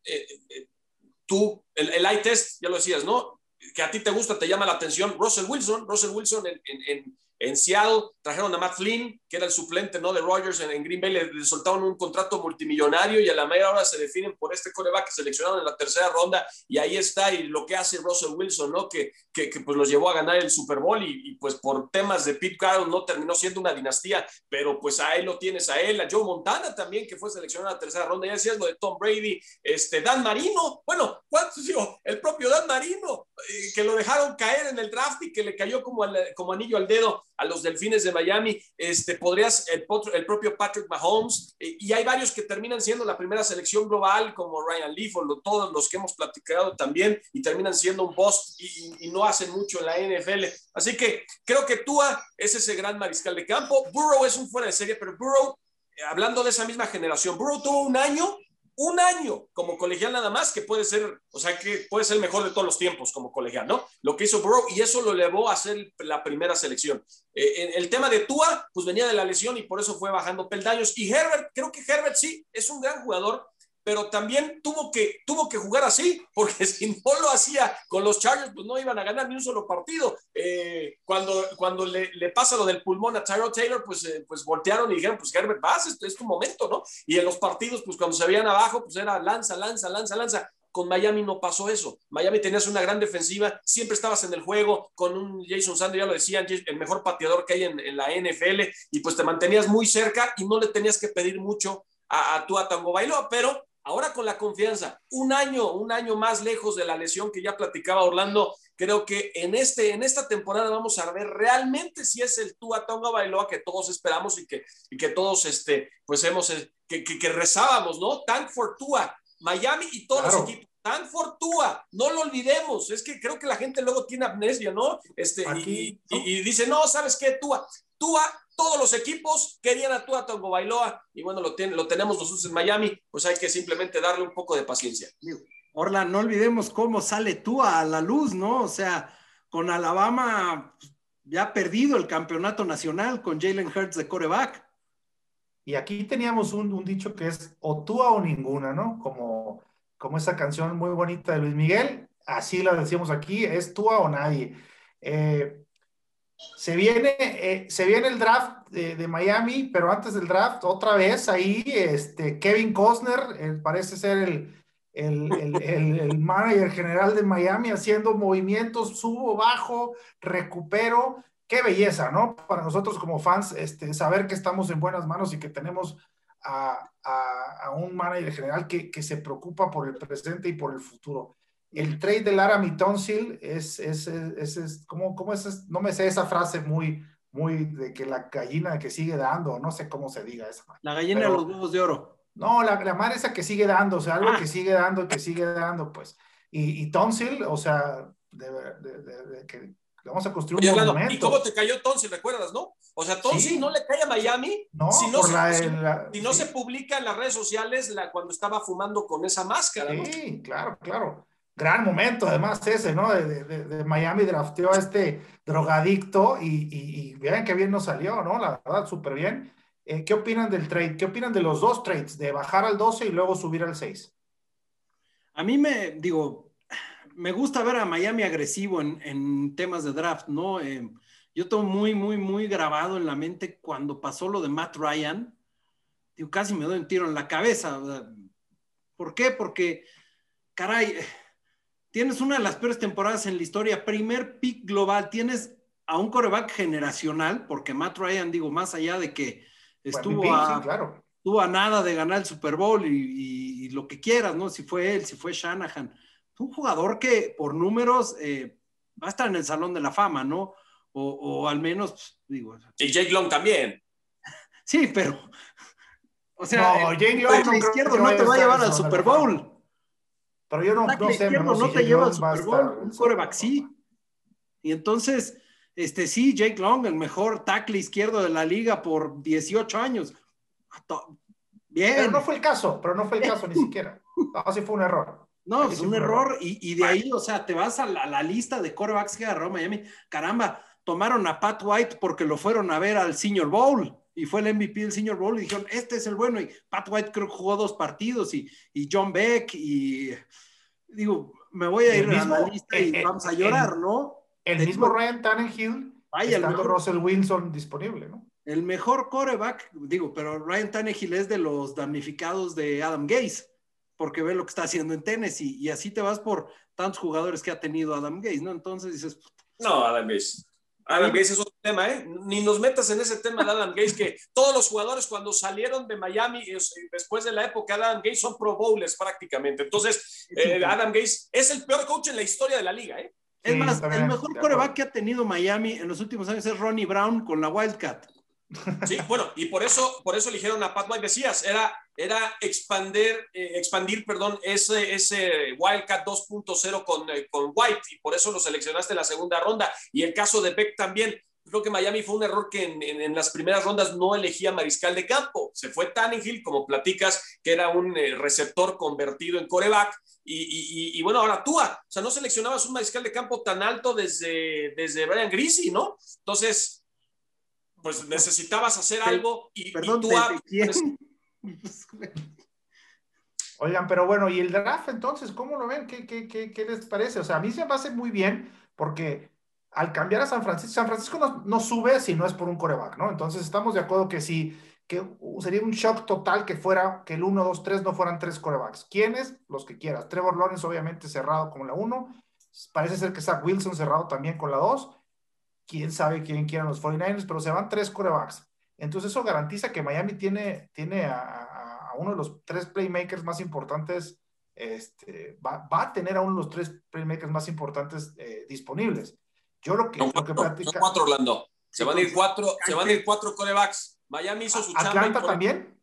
tú, el, el eye test, ya lo decías, ¿no? Que a ti te gusta, te llama la atención. Russell Wilson, Russell Wilson en, en, en, en Seattle trajeron a Matt Flynn, que era el suplente ¿no? de Rogers en, en Green Bay, le, soltaron un contrato multimillonario y a la media hora se definen por este coreback que seleccionaron en la tercera ronda y ahí está y lo que hace Russell Wilson, ¿no? que, que, pues los llevó a ganar el Super Bowl y, y, pues por temas de Pete Carroll no terminó siendo una dinastía, pero pues a él lo tienes a él, a Joe Montana también, que fue seleccionado en la tercera ronda, ya decías lo de Tom Brady, este, Dan Marino, bueno, ¿cuántos digo? El propio Dan Marino, eh, que lo dejaron caer en el draft y que le cayó como, como anillo al dedo a los delfines de Miami, este, podrías, el, el propio Patrick Mahomes, eh, y hay varios que terminan siendo la primera selección global, como Ryan Leaf, o todos los que hemos platicado también, y terminan siendo un boss y, y, y, no hacen mucho en la NFL. Así que creo que Tua es ese gran mariscal de campo. Burrow es un fuera de serie, pero Burrow, eh, hablando de esa misma generación, Burrow tuvo un año un año como colegial nada más, que puede ser, o sea, que puede ser el mejor de todos los tiempos como colegial, ¿no? Lo que hizo Burrow y eso lo llevó a ser la primera selección. Eh, el tema de Tua, pues venía de la lesión y por eso fue bajando peldaños. Y Herbert, creo que Herbert sí, es un gran jugador, pero también tuvo que, tuvo que jugar así, [LAUGHS] porque si no lo hacía con los Chargers, pues no iban a ganar ni un solo partido. Eh, cuando cuando le, pasa lo del pulmón a Tyrell Taylor, pues, eh, pues voltearon y dijeron, pues Herbert, vas, esto es tu momento, ¿no? Y en los partidos, pues cuando se veían abajo, pues era lanza, lanza, lanza, lanza. Con Miami no pasó eso. Miami tenías una gran defensiva, siempre estabas en el juego con un Jason Sanders, ya lo decían, el mejor pateador que hay en, la NFL, y pues te mantenías muy cerca y no le tenías que pedir mucho a, a Tua Tango Bailó, pero ahora con la confianza, un año, un año más lejos de la lesión que ya platicaba Orlando, creo que en, este, en esta temporada vamos a ver realmente si es el Tua Tonga Bailoa que todos esperamos y que, y que todos, este, pues hemos, eh, que, que, que rezábamos, ¿no? Tank for Tua, Miami y todos claro. los equipos. Tan Fortúa, no lo olvidemos. Es que creo que la gente luego tiene amnesia, ¿no? Este, Aquí, y, y, y, dice, no, ¿sabes qué? Tua, Tua, todos los equipos querían a Tua Tongo Bailoa y bueno, lo, tiene, lo tenemos nosotros en Miami, pues hay que simplemente darle un poco de paciencia. Orla, no olvidemos cómo sale Tua a la luz, ¿no? O sea, con Alabama ya ha perdido el campeonato nacional con Jalen Hurts de coreback. Y aquí teníamos un, un dicho que es o Tua o ninguna, ¿no? Como como esa canción muy bonita de Luis Miguel, así la decimos aquí, es tú o nadie. Eh, se, viene, eh, se viene el draft de, de, Miami, pero antes del draft, otra vez ahí, este, Kevin Costner, eh, parece ser el, el, el, el, [LAUGHS] manager general de Miami, haciendo movimientos, subo, bajo, recupero. Qué belleza, ¿no? Para nosotros como fans, este, saber que estamos en buenas manos y que tenemos a, a, a, un manager general que, que, se preocupa por el presente y por el futuro. El trade de Laramie Tonsil es, es, es, es ¿cómo, cómo es? No me sé esa frase muy, muy de que la gallina que sigue dando, no sé cómo se diga esa. La gallina Pero, de los huevos de oro. No, la, la madre esa que sigue dando, o sea, algo ah. que sigue dando que sigue dando, pues. Y, y Tonsil, o sea, de, de, de que vamos a construir Oye, un monumento. ¿Y cómo te cayó Tonsil, recuerdas, no? O sea, Tonsil sí. no le cae a Miami no, si no, se, la, si, la, si no sí. se publica en las redes sociales la, cuando estaba fumando con esa máscara. Sí, ¿no? claro, claro. Gran momento, además, ese, ¿no? De, de, de Miami drafteó a este drogadicto y, y, y, vean qué bien nos salió, ¿no? La verdad, súper bien. Eh, ¿Qué opinan del trade? ¿Qué opinan de los dos trades? De bajar al 12 y luego subir al 6. A mí me, digo, me gusta ver a Miami agresivo en, en temas de draft, ¿no? Eh, yo tengo muy, muy, muy grabado en la mente cuando pasó lo de Matt Ryan. Digo, casi me doy un tiro en la cabeza. ¿Por qué? Porque, caray, tienes una de las peores temporadas en la historia. Primer pick global, tienes a un coreback generacional, porque Matt Ryan, digo, más allá de que estuvo, a, sí, claro. estuvo a nada de ganar el Super Bowl y, y, y, lo que quieras, ¿no? Si fue él, si fue Shanahan. Un jugador que por números eh, va a estar en el Salón de la Fama, ¿no? O, o, al menos, digo. Y Jake Long también. [LAUGHS] Sí, pero. O sea, no, Jake Long no izquierdo no te va a llevar al Super Bowl. Pero yo no, no sé. No, no te lleva al Super Bowl. Un coreback sí. Y entonces, este sí, Jake Long, el mejor tackle izquierdo de la liga por 18 años. Bien. Pero no fue el caso, pero no fue el caso ni [LAUGHS] siquiera. Así fue un error. No, es un error. Y, y, de ahí, o sea, te vas a la, lista de corebacks que agarró Miami. Caramba, tomaron a Pat White porque lo fueron a ver al Senior Bowl y fue el MVP del Senior Bowl y dijeron, este es el bueno. Y Pat White creo que jugó dos partidos y, y John Beck y digo, me voy a ir mismo, a la lista y el, vamos a llorar, el, ¿no? El mismo Ryan Tannehill, vaya, estando el mejor, Russell Wilson disponible, ¿no? El mejor coreback, digo, pero Ryan Tannehill es de los damnificados de Adam Gase, porque ve lo que está haciendo en Tennessee y así te vas por tantos jugadores que ha tenido Adam Gase, ¿no? Entonces dices... No, Adam Gase. Adam Gaze es otro tema, ¿eh? Ni nos metas en ese tema de Adam Gaze, que todos los jugadores cuando salieron de Miami después de la época de Adam Gaze son pro bowlers prácticamente. Entonces, eh, Adam Gaze es el peor coach en la historia de la liga, ¿eh? Es más, el mejor coreback que ha tenido Miami en los últimos años es Ronnie Brown con la Wildcat. Sí, bueno, y por eso, por eso eligieron a Pat White, decías, era, era expandir, eh, expandir, perdón, ese, ese Wildcat 2.0 con, eh, con White, y por eso lo seleccionaste en la segunda ronda. Y el caso de Beck también, creo que Miami fue un error que en, en, en las primeras rondas no elegía mariscal de campo. Se fue Tannehill, como platicas, que era un eh, receptor convertido en coreback. Y, y, y, bueno, ahora tú, o sea, no seleccionabas un mariscal de campo tan alto desde, desde Brian Greasy, ¿no? Entonces, pues necesitabas hacer algo y, Perdón, y [LAUGHS] Oigan, pero bueno, ¿y el draft entonces? ¿Cómo lo ven? ¿Qué, qué, qué, les parece? O sea, a mí se me hace muy bien porque al cambiar a San Francisco, San Francisco no, no, sube si no es por un coreback, ¿no? Entonces estamos de acuerdo que sí, que sería un shock total que fuera, que el 1, 2, 3 no fueran tres corebacks. ¿Quiénes? Los que quieras. Trevor Lawrence obviamente cerrado con la 1, parece ser que Zach Wilson cerrado también con la 2, quién sabe quién quieran los 49ers, pero se van tres corebacks. Entonces eso garantiza que Miami tiene, tiene a, uno de los tres playmakers más importantes, este, va, va, a tener a uno de los tres playmakers más importantes eh, disponibles. Yo lo que, son lo que platica... Son cuatro, Orlando. Se van a ir cuatro, se van a ir cuatro corebacks. Miami hizo su chamba. ¿Atlanta también?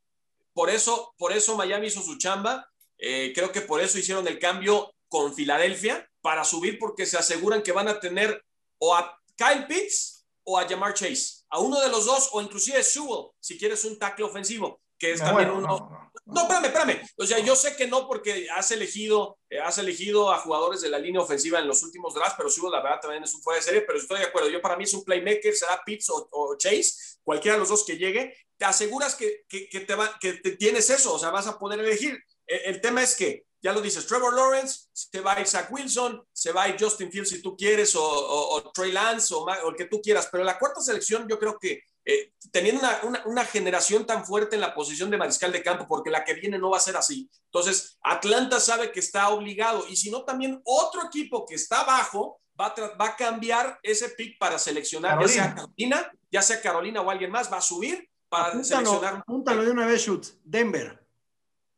Por eso, por eso Miami hizo su chamba. Eh, creo que por eso hicieron el cambio con Filadelfia para subir porque se aseguran que van a tener o a Kyle Pitts o a Jamar Chase. A uno de los dos o inclusive Sewell, si quieres un tackle ofensivo, que es también uno... No, no, espérame, espérame. O sea, yo sé que no porque has elegido, eh, has elegido a jugadores de la línea ofensiva en los últimos drafts, pero Sewell la verdad también es un fuera de serie, pero estoy de acuerdo. Yo para mí es un playmaker, será Pitts o, Chase, cualquiera de los dos que llegue, te aseguras que, que, te va, que te tienes eso, o sea, vas a poder elegir. el tema es que ya lo dices, Trevor Lawrence, se va a ir Zach Wilson, se va a ir Justin Fields si tú quieres, o, Trey Lance, o, el que tú quieras. Pero la cuarta selección, yo creo que eh, teniendo una, una, generación tan fuerte en la posición de mariscal de campo, porque la que viene no va a ser así. Entonces, Atlanta sabe que está obligado, y si no, también otro equipo que está abajo va a, va a cambiar ese pick para seleccionar, ya sea Carolina, ya sea Carolina o alguien más, va a subir para seleccionar. Apúntalo de una vez, Shoot. Denver.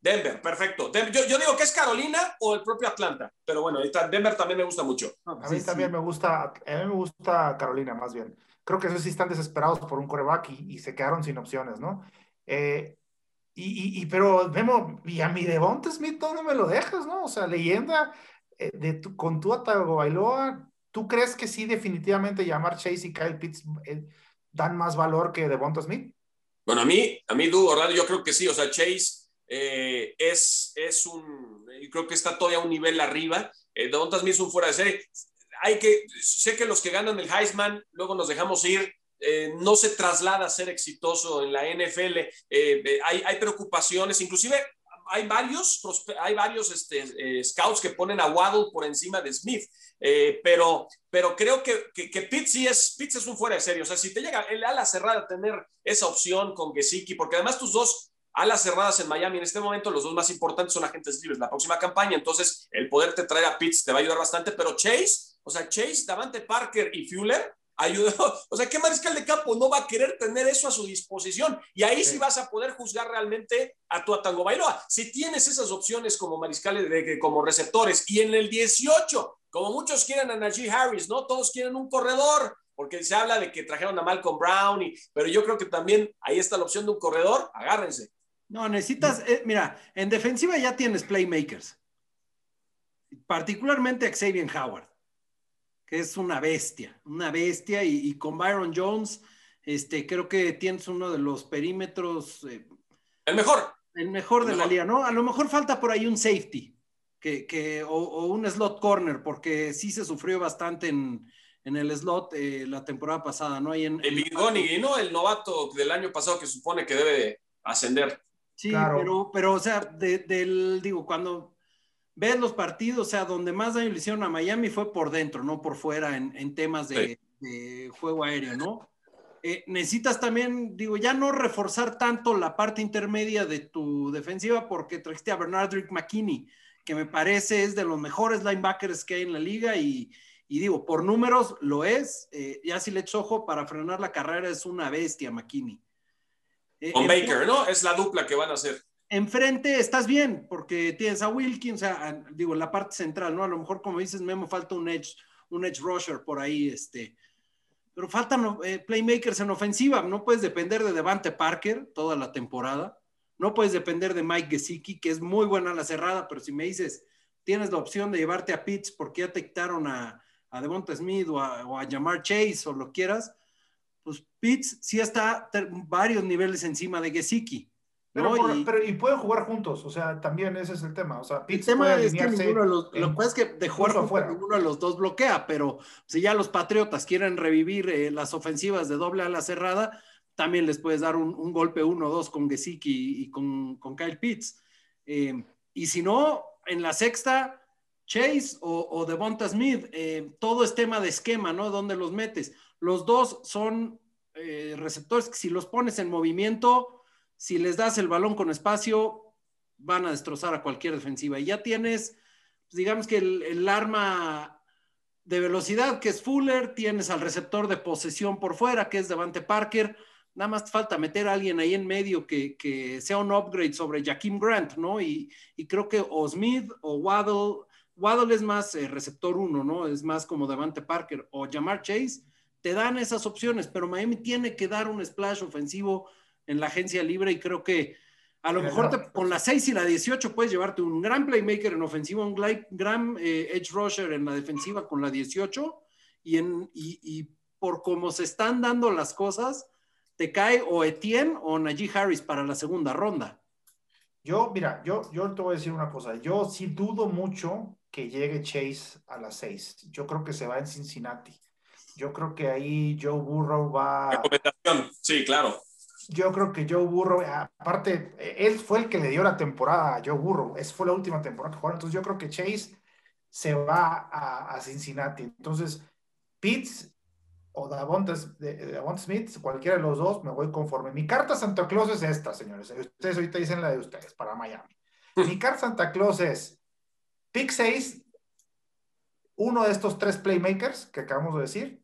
Denver, perfecto. yo, digo que es Carolina o el propio Atlanta, pero bueno, Denver también me gusta mucho. a mí también me gusta, a mí me gusta Carolina más bien. Creo que esos sí están desesperados por un coreback y, se quedaron sin opciones, ¿no? Eh, y, pero vemos, y a mi Devonta Smith no me lo dejas, ¿no? O sea, leyenda eh, de tu, con tu Bailoa, ¿tú crees que sí definitivamente llamar Chase y Kyle Pitts eh, dan más valor que Devonta Smith? Bueno, a mí, a mí, Du, yo creo que sí, o sea, Chase eh, es, es un, creo que está todavía un nivel arriba. Eh, Devonta Smith es un fuera de serie. Hay que, sé que los que ganan el Heisman, luego nos dejamos ir, eh, no se traslada a ser exitoso en la NFL. Eh, hay, hay, preocupaciones, inclusive hay varios, hay varios este, scouts que ponen a Waddle por encima de Smith, pero, pero creo que, que, que Pitts, es, Pitts es un fuera de serie. O sea, si te llega el ala cerrada tener esa opción con Gesicki, porque además tus dos alas cerradas en Miami en este momento, los dos más importantes son agentes libres. La próxima campaña, entonces, el poderte traer a Pitts te va a ayudar bastante, pero Chase, o sea, Chase, Davante Parker y Fuller ayudó. [LAUGHS] O sea, ¿qué mariscal de campo no va a querer tener eso a su disposición? Y ahí sí, vas a poder juzgar realmente a tu Atango Bailoa. Si tienes esas opciones como mariscales, de, como receptores, y en el 18, como muchos quieren a Najee Harris, ¿no? Todos quieren un corredor, porque se habla de que trajeron a Malcolm Brown, y, pero yo creo que también ahí está la opción de un corredor, agárrense. No, necesitas, eh, mira, en defensiva ya tienes playmakers, particularmente Xavier Howard, que es una bestia, una bestia, y, con Byron Jones, este, creo que tienes uno de los perímetros. Eh, el mejor. El mejor de la liga, ¿no? A lo mejor falta por ahí un safety, que, que o, un slot corner, porque sí se sufrió bastante en, en el slot eh, la temporada pasada, ¿no? Hay en, el Bigoni, ¿no? El novato del año pasado que supone que debe ascender. Sí, pero, pero, o sea, del, digo, cuando ves los partidos, o sea, donde más daño le hicieron a Miami fue por dentro, no por fuera, en, temas de, juego aéreo, ¿no? Eh, necesitas también, digo, ya no reforzar tanto la parte intermedia de tu defensiva porque trajiste a Bernardrick McKinney, que me parece es de los mejores linebackers que hay en la liga y, digo, por números lo es, eh, ya si le echo ojo para frenar la carrera es una bestia McKinney. Eh, Con Baker, ¿no? Es la dupla que van a hacer. Enfrente estás bien, porque tienes a Wilkins, o sea, digo, en la parte central, ¿no? A lo mejor, como dices, Memo, falta un edge, un edge rusher por ahí, este. Pero faltan eh, playmakers en ofensiva. No puedes depender de Devante Parker toda la temporada. No puedes depender de Mike Gesicki, que es muy buena a la cerrada, pero si me dices, tienes la opción de llevarte a Pitts porque ya te quitaron a, a Devonta Smith o a, o a Jamar Chase o lo quieras, pues Pitts sí está varios niveles encima de Gesicki. Pero, y, pueden jugar juntos, o sea, también ese es el tema. O sea, Pitts el tema es que ninguno de los, lo que es que de jugar juntos, ninguno de los dos bloquea, pero si ya los Patriotas quieren revivir eh, las ofensivas de doble a la cerrada, también les puedes dar un, golpe uno o dos con Gesicki y, con, con, Kyle Pitts. Eh, y si no, en la sexta, Chase o, o Devonta Smith, eh, todo es tema de esquema, ¿no? ¿Dónde los metes? Los dos son eh, receptores que si los pones en movimiento, si les das el balón con espacio, van a destrozar a cualquier defensiva. Y ya tienes, pues, digamos que el, arma de velocidad, que es Fuller, tienes al receptor de posesión por fuera, que es Devante Parker, nada más falta meter a alguien ahí en medio que, que sea un upgrade sobre Jaquim Grant, ¿no? Y, y, creo que o Smith o Waddle, Waddle es más eh, receptor uno, ¿no? Es más como Devante Parker o Jamar Chase, te dan esas opciones, pero Miami tiene que dar un splash ofensivo en la agencia libre y creo que a lo mejor te, con la 6 y la 18 puedes llevarte un gran playmaker en ofensiva, un gran eh, edge rusher en la defensiva con la 18 y, en, y, y por cómo se están dando las cosas, te cae o Etienne o Najee Harris para la segunda ronda. Yo, mira, yo, yo te voy a decir una cosa. Yo sí dudo mucho que llegue Chase a las 6. Yo creo que se va en Cincinnati. Yo creo que ahí Joe Burrow va. Recomendación, sí, claro. Yo creo que Joe Burrow, aparte, él fue el que le dio la temporada a Joe Burrow. Esa fue la última temporada que jugaron. Entonces, yo creo que Chase se va a, a Cincinnati. Entonces, Pitts o Davon, Smith, cualquiera de los dos, me voy conforme. Mi carta Santa Claus es esta, señores. Ustedes ahorita dicen la de ustedes para Miami. Mi carta Santa Claus es pick 6, uno de estos tres playmakers que acabamos de decir,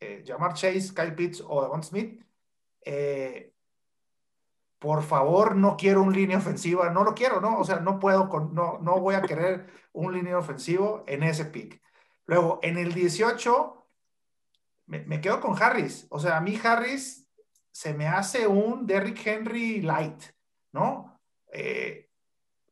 eh, Jamar Chase, Kyle Pitts o Davon Smith. Eh, por favor, no quiero un línea ofensiva, no lo quiero, ¿no? O sea, no puedo, con, no, no voy a querer un línea ofensivo en ese pick. Luego, en el 18 me, quedo con Harris. O sea, a mí Harris se me hace un Derrick Henry light, ¿no? Eh,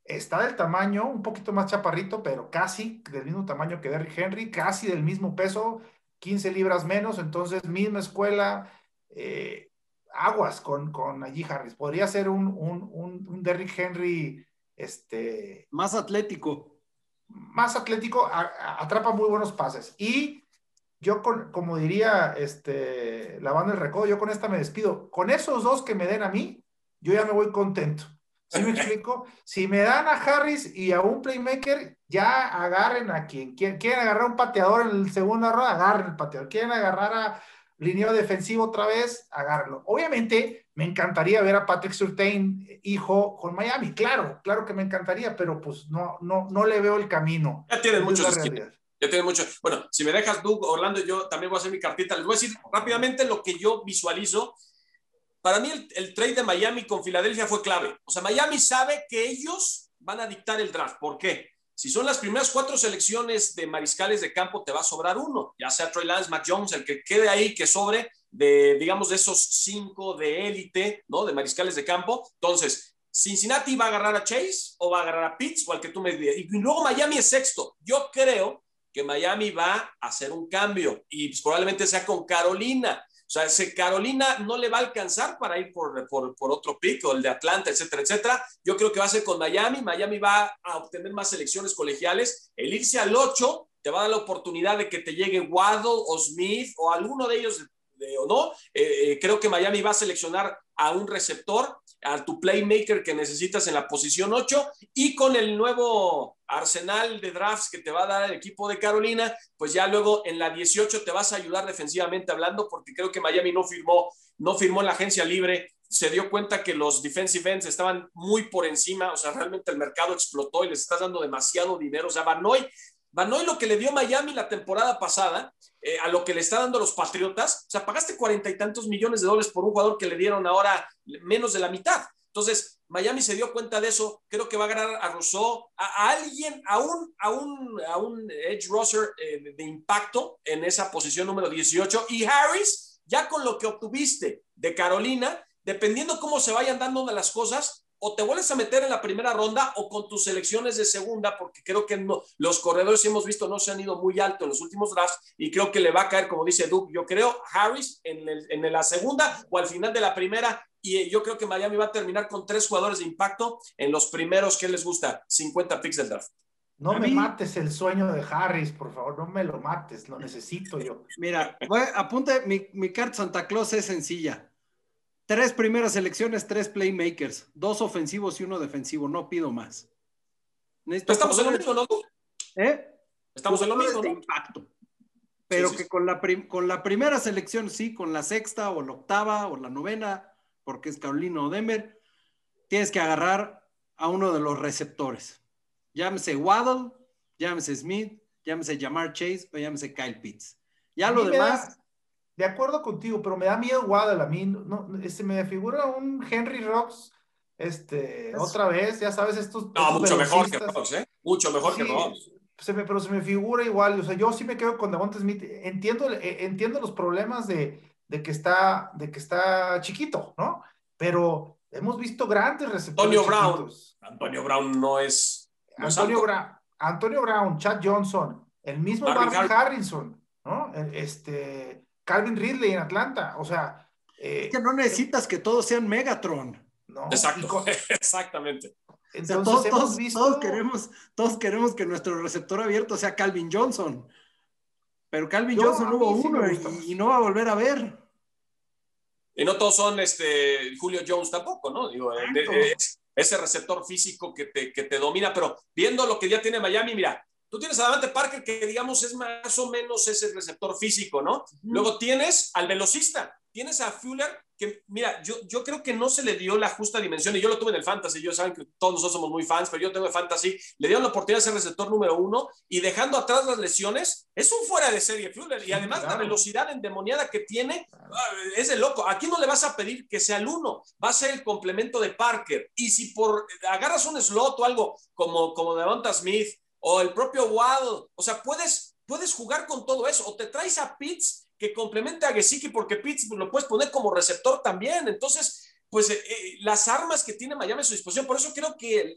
está del tamaño, un poquito más chaparrito, pero casi del mismo tamaño que Derrick Henry, casi del mismo peso, 15 libras menos, entonces misma escuela, eh, aguas con, con allí Harris. Podría ser un, un, un, Derrick Henry este, más atlético. Más atlético, atrapa muy buenos pases. Y yo como diría este, la banda del recodo, yo con esta me despido. Con esos dos que me den a mí, yo ya me voy contento. ¿Sí me explico? Si me dan a Harris y a un playmaker, ya agarren a quien quieren. Quieren agarrar un pateador en el segundo ronda, agarren el pateador. Quieren agarrar a línea defensivo otra vez, agárrenlo. Obviamente, me encantaría ver a Patrick Surtain, hijo, con Miami. Claro, claro que me encantaría, pero pues no, no, no le veo el camino. Ya tienen muchos ya tiene mucho. Bueno, si me dejas, Doug, Orlando, yo también voy a hacer mi cartita. Les voy a decir rápidamente lo que yo visualizo. Para mí, el, trade de Miami con Filadelfia fue clave. O sea, Miami sabe que ellos van a dictar el draft. ¿Por qué? Si son las primeras cuatro selecciones de mariscales de campo, te va a sobrar uno, ya sea Troy Lance, Mac Jones, el que quede ahí, que sobre de, digamos, de esos cinco de élite, ¿no? De mariscales de campo. Entonces, Cincinnati va a agarrar a Chase o va a agarrar a Pitts o al que tú me digas. Y luego Miami es sexto. Yo creo que Miami va a hacer un cambio y probablemente sea con Carolina. O sea, ese Carolina no le va a alcanzar para ir por, por, por, otro pick o el de Atlanta, etcétera, etcétera. Yo creo que va a ser con Miami. Miami va a obtener más selecciones colegiales. El irse al 8 te va a dar la oportunidad de que te llegue Waddle o Smith o alguno de ellos o no. Eh, eh, creo que Miami va a seleccionar a un receptor, a tu playmaker que necesitas en la posición 8 y con el nuevo arsenal de drafts que te va a dar el equipo de Carolina, pues ya luego en la 18 te vas a ayudar defensivamente hablando porque creo que Miami no firmó, no firmó en la agencia libre, se dio cuenta que los defensive ends estaban muy por encima, o sea, realmente el mercado explotó y les estás dando demasiado dinero, o sea, Van Noy Van lo que le dio Miami la temporada pasada, eh, a lo que le está dando los Patriotas, o sea, pagaste cuarenta y tantos millones de dólares por un jugador que le dieron ahora menos de la mitad. Entonces, Miami se dio cuenta de eso, creo que va a ganar a Rousseau, a, alguien, a un, a un, a un edge rusher eh, de impacto en esa posición número 18. Y Harris, ya con lo que obtuviste de Carolina, dependiendo cómo se vayan dando las cosas, o te vuelves a meter en la primera ronda o con tus selecciones de segunda, porque creo que no, los corredores hemos visto no se han ido muy alto en los últimos drafts y creo que le va a caer, como dice Duke, yo creo Harris en, en la segunda o al final de la primera y yo creo que Miami va a terminar con tres jugadores de impacto en los primeros que les gusta, 50 picks del draft. No me mates el sueño de Harris, por favor, no me lo mates, lo necesito yo. Mira, apunte, mi, mi carta Santa Claus es sencilla Tres primeras selecciones, tres playmakers, dos ofensivos y uno defensivo. No pido más. Estamos en lo mismo, ¿no? ¿Eh? Estamos en lo mismo. De impacto. Pero que Con, la con la primera selección, sí, con la sexta o la octava o la novena, porque es Carolina o Denver, tienes que agarrar a uno de los receptores. Llámese Waddle, llámese Smith, llámese Jamar Chase o llámese Kyle Pitts. Ya lo demás, de acuerdo contigo, pero me da miedo Waddle a mí. No, se me figura un Henry Rocks, este, otra vez, ya sabes, estos. No, mucho mejor que Rocks, ¿eh? Mucho mejor que Rocks. Se me, pero se me figura igual, o sea, yo sí me quedo con Devonta Smith. Entiendo, eh, entiendo los problemas de, de, que está, de que está chiquito, ¿no? Pero hemos visto grandes receptores. Antonio Brown. Antonio Brown no es. Antonio, Brown, Antonio Brown, Chad Johnson, el mismo Marvin, Harrison, ¿no? Este, Calvin Ridley en Atlanta, o sea. Eh, que no necesitas que todos sean Megatron. ¿no? Exacto, [LAUGHS] exactamente. Entonces, todos, todos, visto... todos, queremos, todos queremos que nuestro receptor abierto sea Calvin Johnson. Pero Calvin Johnson hubo uno y, no va a volver a ver. Y no todos son este Julio Jones tampoco, ¿no? Digo, eh, ese receptor físico que te, que te domina, pero viendo lo que ya tiene Miami, mira, Tú tienes a Davante Parker que, digamos, es más o menos ese receptor físico, ¿no? Luego tienes al velocista, tienes a Fuller, que, mira, yo, yo creo que no se le dio la justa dimensión, y yo lo tuve en el Fantasy, yo saben que todos nosotros somos muy fans, pero yo tengo el Fantasy, le dieron la oportunidad de ser receptor número uno, y dejando atrás las lesiones, es un fuera de serie Fuller, y además la velocidad endemoniada que tiene, ah, es de loco. Aquí no le vas a pedir que sea el uno, va a ser el complemento de Parker, y si por agarras un slot o algo como, como Devonta Smith, o el propio Waddle. O sea, puedes, puedes jugar con todo eso. O te traes a Pitts que complemente a Gesicki porque Pitts lo puedes poner como receptor también. Entonces, pues eh, eh, las armas que tiene Miami a su disposición. Por eso creo que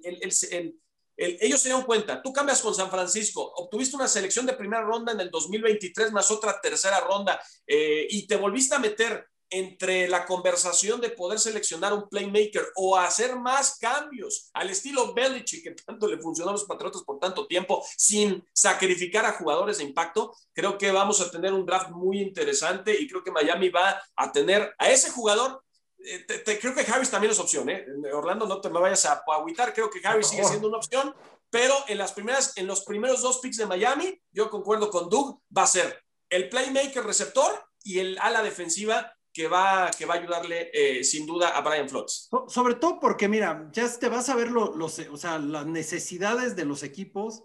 ellos se dieron cuenta. Tú cambias con San Francisco, obtuviste una selección de primera ronda en el 2023 más otra tercera ronda eh, y te volviste a meter entre la conversación de poder seleccionar un playmaker o hacer más cambios al estilo Belichick, que tanto le funcionó a los Patriotas por tanto tiempo, sin sacrificar a jugadores de impacto, creo que vamos a tener un draft muy interesante y creo que Miami va a tener a ese jugador. Eh, creo que Harris también es opción, ¿eh? Orlando, no te me vayas a agüitar, creo que Harris sigue siendo una opción, pero en las primeras, en los primeros dos picks de Miami, yo concuerdo con Doug, va a ser el playmaker receptor y el ala defensiva que va, que va a ayudarle eh, sin duda a Brian Flores. sobre todo porque, mira, ya te vas a ver los, o sea, las necesidades de los equipos.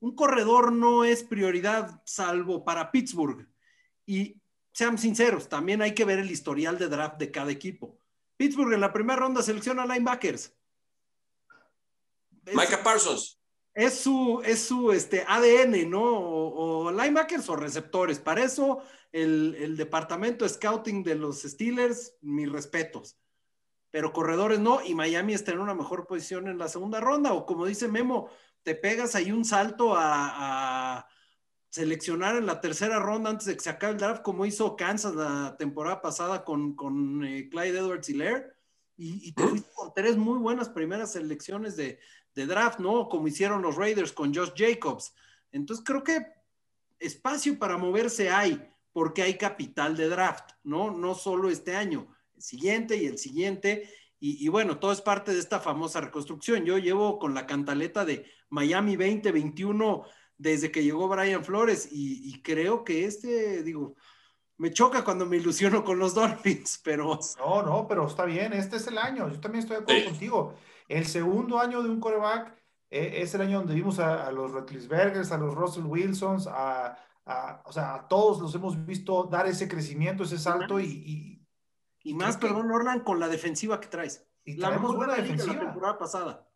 Un corredor no es prioridad salvo para Pittsburgh. Y sean sinceros, también hay que ver el historial de draft de cada equipo. Pittsburgh en la primera ronda selecciona linebackers. Micah Parsons. Es su, es su este, ADN, ¿no? o linebackers o receptores. Para eso el, departamento scouting de los Steelers, mis respetos. Pero corredores no, y Miami está en una mejor posición en la segunda ronda, o como dice Memo, te pegas ahí un salto a, seleccionar en la tercera ronda antes de que se acabe el draft, como hizo Kansas la temporada pasada con, con eh, Clyde Edwards Hilaire, y, y te [CLEARS THROAT] fuiste con tres muy buenas primeras selecciones de, de draft, ¿no? Como hicieron los Raiders con Josh Jacobs. Entonces creo que espacio para moverse hay porque hay capital de draft, ¿no? No solo este año, el siguiente y el siguiente. Y, bueno, todo es parte de esta famosa reconstrucción. Yo llevo con la cantaleta de Miami 2021 desde que llegó Brian Flores y, creo que este, digo, me choca cuando me ilusiono con los Dolphins, [LAUGHS] pero... No, no, pero está bien, este es el año, yo también estoy de acuerdo contigo. El segundo año de un coreback eh, es el año donde vimos a, a los Bergers, a los Russell Wilsons, a, o sea, a todos los hemos visto dar ese crecimiento, ese salto y... Y, más, perdón, Orlan, con la defensiva que traes. Y la buena defensiva. la temporada pasada.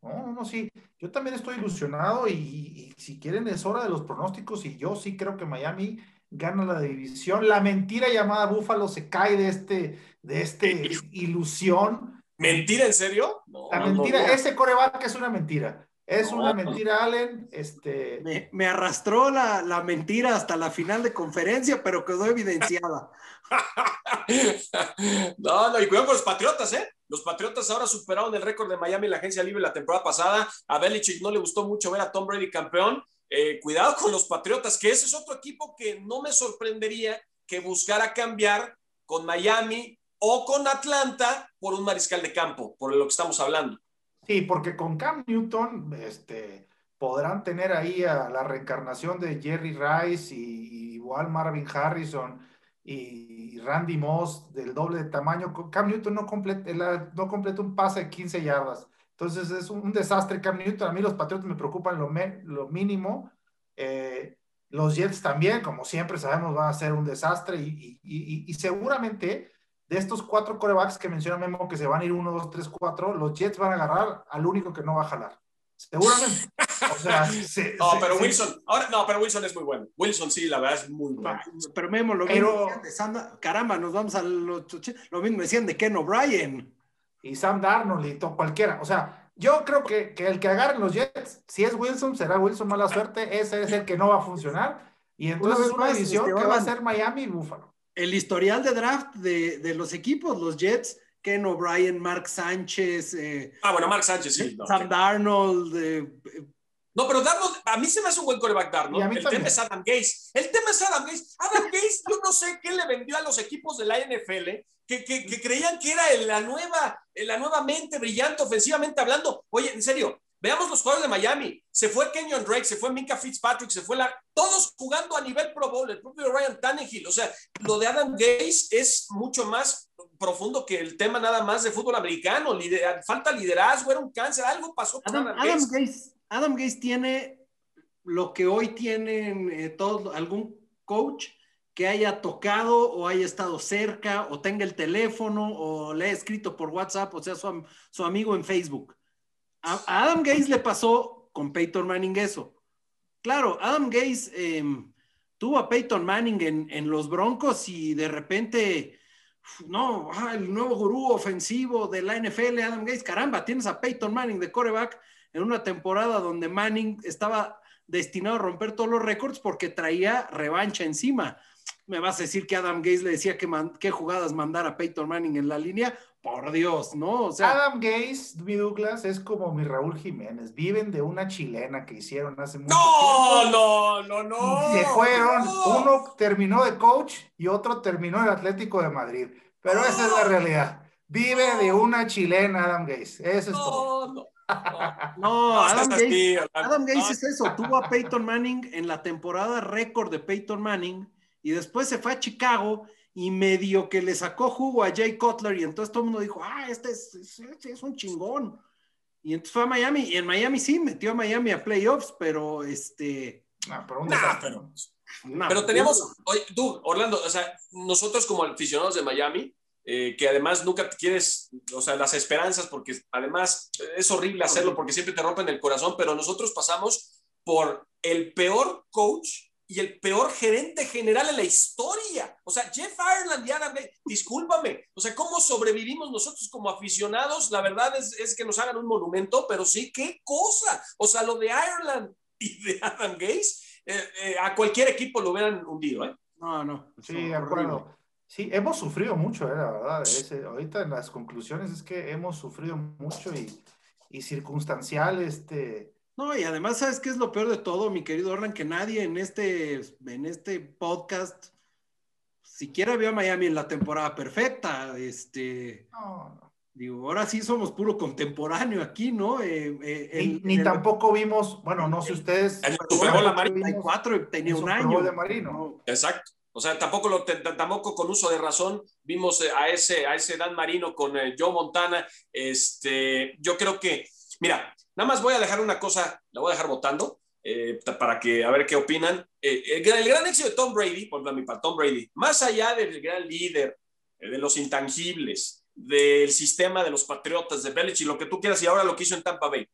No, no, sí. Yo también estoy ilusionado y, si quieren es hora de los pronósticos y yo sí creo que Miami gana la división. La mentira llamada Búfalo se cae de este, de este ilusión. ¿Mentira en serio? la mentira, ese coreback es una mentira. Es una mentira, Allen. Este... Me, arrastró la, mentira hasta la final de conferencia, pero quedó evidenciada. [LAUGHS] no, no, y cuidado con los Patriotas, ¿eh? Los Patriotas ahora superaron el récord de Miami en la agencia libre la temporada pasada. A Belichick no le gustó mucho ver a Tom Brady campeón. Eh, cuidado con los Patriotas, que ese es otro equipo que no me sorprendería que buscara cambiar con Miami o con Atlanta por un mariscal de campo, por lo que estamos hablando. Sí, porque con Cam Newton este, podrán tener ahí a la reencarnación de Jerry Rice y, igual Marvin Harrison y Randy Moss del doble de tamaño. Cam Newton no completa, no completa un pase de 15 yardas. Entonces es un, desastre Cam Newton. A mí los Patriotas me preocupan lo, lo mínimo. Eh, Los Jets también, como siempre sabemos, van a ser un desastre y, y, y, seguramente de estos cuatro corebacks que menciona Memo, que se van a ir uno, dos, tres, cuatro, los Jets van a agarrar al único que no va a jalar. Seguramente. O sea, [LAUGHS] no, pero Wilson, ahora no, pero Wilson es muy bueno. Wilson sí, la verdad es muy bueno. Pero Memo, lo mismo caramba, nos vamos a los lo mismo decían de Ken O'Brien. Y Sam Darnold y todo, cualquiera. O sea, yo creo que, que, el que agarren los Jets, si es Wilson, será Wilson mala suerte, ese es el que no va a funcionar. Y entonces una, una división este, que va a ser Miami y Buffalo. El historial de draft de, de los equipos, los Jets, Ken O'Brien, Mark Sánchez. Eh, ah, bueno, Mark Sánchez, sí. Sam Darnold. Eh, no, pero Darnold, a mí se me hace un buen coreback Darnold. El tema es Adam Gaze. El tema es Adam Gaze. Adam Gaze, yo no sé qué le vendió a los equipos de la NFL, que, que, que creían que era la nueva, la nueva mente brillante ofensivamente hablando. Oye, en serio, Veamos los jugadores de Miami. Se fue Kenyon Drake, se fue Minka Fitzpatrick, se fue la. Todos jugando a nivel Pro Bowl, el propio Ryan Tannehill. O sea, lo de Adam Gaze es mucho más profundo que el tema nada más de fútbol americano. falta liderazgo, era un cáncer, algo pasó con Adam, Adam, Gaze. Adam Gaze tiene lo que hoy tienen eh, todos, algún coach que haya tocado o haya estado cerca o tenga el teléfono o le haya escrito por WhatsApp, o sea, su, su amigo en Facebook a, Adam Gaze le pasó con Peyton Manning eso. Claro, Adam Gaze em, tuvo a Peyton Manning en, los Broncos y de repente, no, ah, el nuevo gurú ofensivo de la NFL, Adam Gaze, caramba, tienes a Peyton Manning de coreback en una temporada donde Manning estaba destinado a romper todos los récords porque traía revancha encima. Me vas a decir que Adam Gaze le decía que jugadas mandar a Peyton Manning en la línea por Dios, ¿no? O sea, Adam Gaze, mi Douglas, es como mi Raúl Jiménez. Viven de una chilena que hicieron hace mucho no, tiempo. No, no, no, Se fueron. Uno terminó de coach y otro terminó en Atlético de Madrid. Pero esa es la realidad. Vive de una chilena, Adam Gaze. Eso es todo. No, no, Adam, Gaze, Adam Gaze es eso. Tuvo a Peyton Manning en la temporada récord de Peyton Manning y después se fue a Chicago y medio que le sacó jugo a Jay Cutler y entonces todo el mundo dijo, ah, este es, es, un chingón. Y entonces fue a Miami y en Miami sí, metió a Miami a playoffs, pero este... pero, pero, teníamos, tú, Orlando, o sea, nosotros como aficionados de Miami, eh, que además nunca te quieres, o sea, las esperanzas, porque además es horrible hacerlo porque siempre te rompen el corazón, pero nosotros pasamos por el peor coach y el peor gerente general en la historia. O sea, Jeff Ireland y Adam discúlpame, o sea, ¿cómo sobrevivimos nosotros como aficionados? La verdad es, es, que nos hagan un monumento, pero sí, qué cosa. O sea, lo de Ireland [LAUGHS] y de Adam Gaze, eh, eh, a cualquier equipo lo hubieran hundido, ¿eh? No, no. Sí, de acuerdo. Sí, hemos sufrido mucho, ¿eh? la verdad. ahorita en las conclusiones es que hemos sufrido mucho y, y circunstancial, este no, y además, ¿sabes qué es lo peor de todo, mi querido Orlan? Que nadie en este, en este podcast siquiera vio a Miami en la temporada perfecta. Este, Digo, ahora sí somos puro contemporáneo aquí, ¿no? Eh, eh, ni, tampoco vimos, bueno, no sé ustedes. El Super Bowl Marino. cuatro tenía un año. de Marino. Exacto. O sea, tampoco, lo, tampoco con uso de razón vimos eh, a ese, a ese Dan Marino con Joe Montana. Este, yo creo que, mira, Nada más voy a dejar una cosa, la voy a dejar votando eh, para que a ver qué opinan. Eh, el, gran, éxito de Tom Brady, por ejemplo, para Tom Brady, más allá del gran líder, eh, de los intangibles, del sistema de los Patriotas, de Belichick, lo que tú quieras, y ahora lo que hizo en Tampa Bay.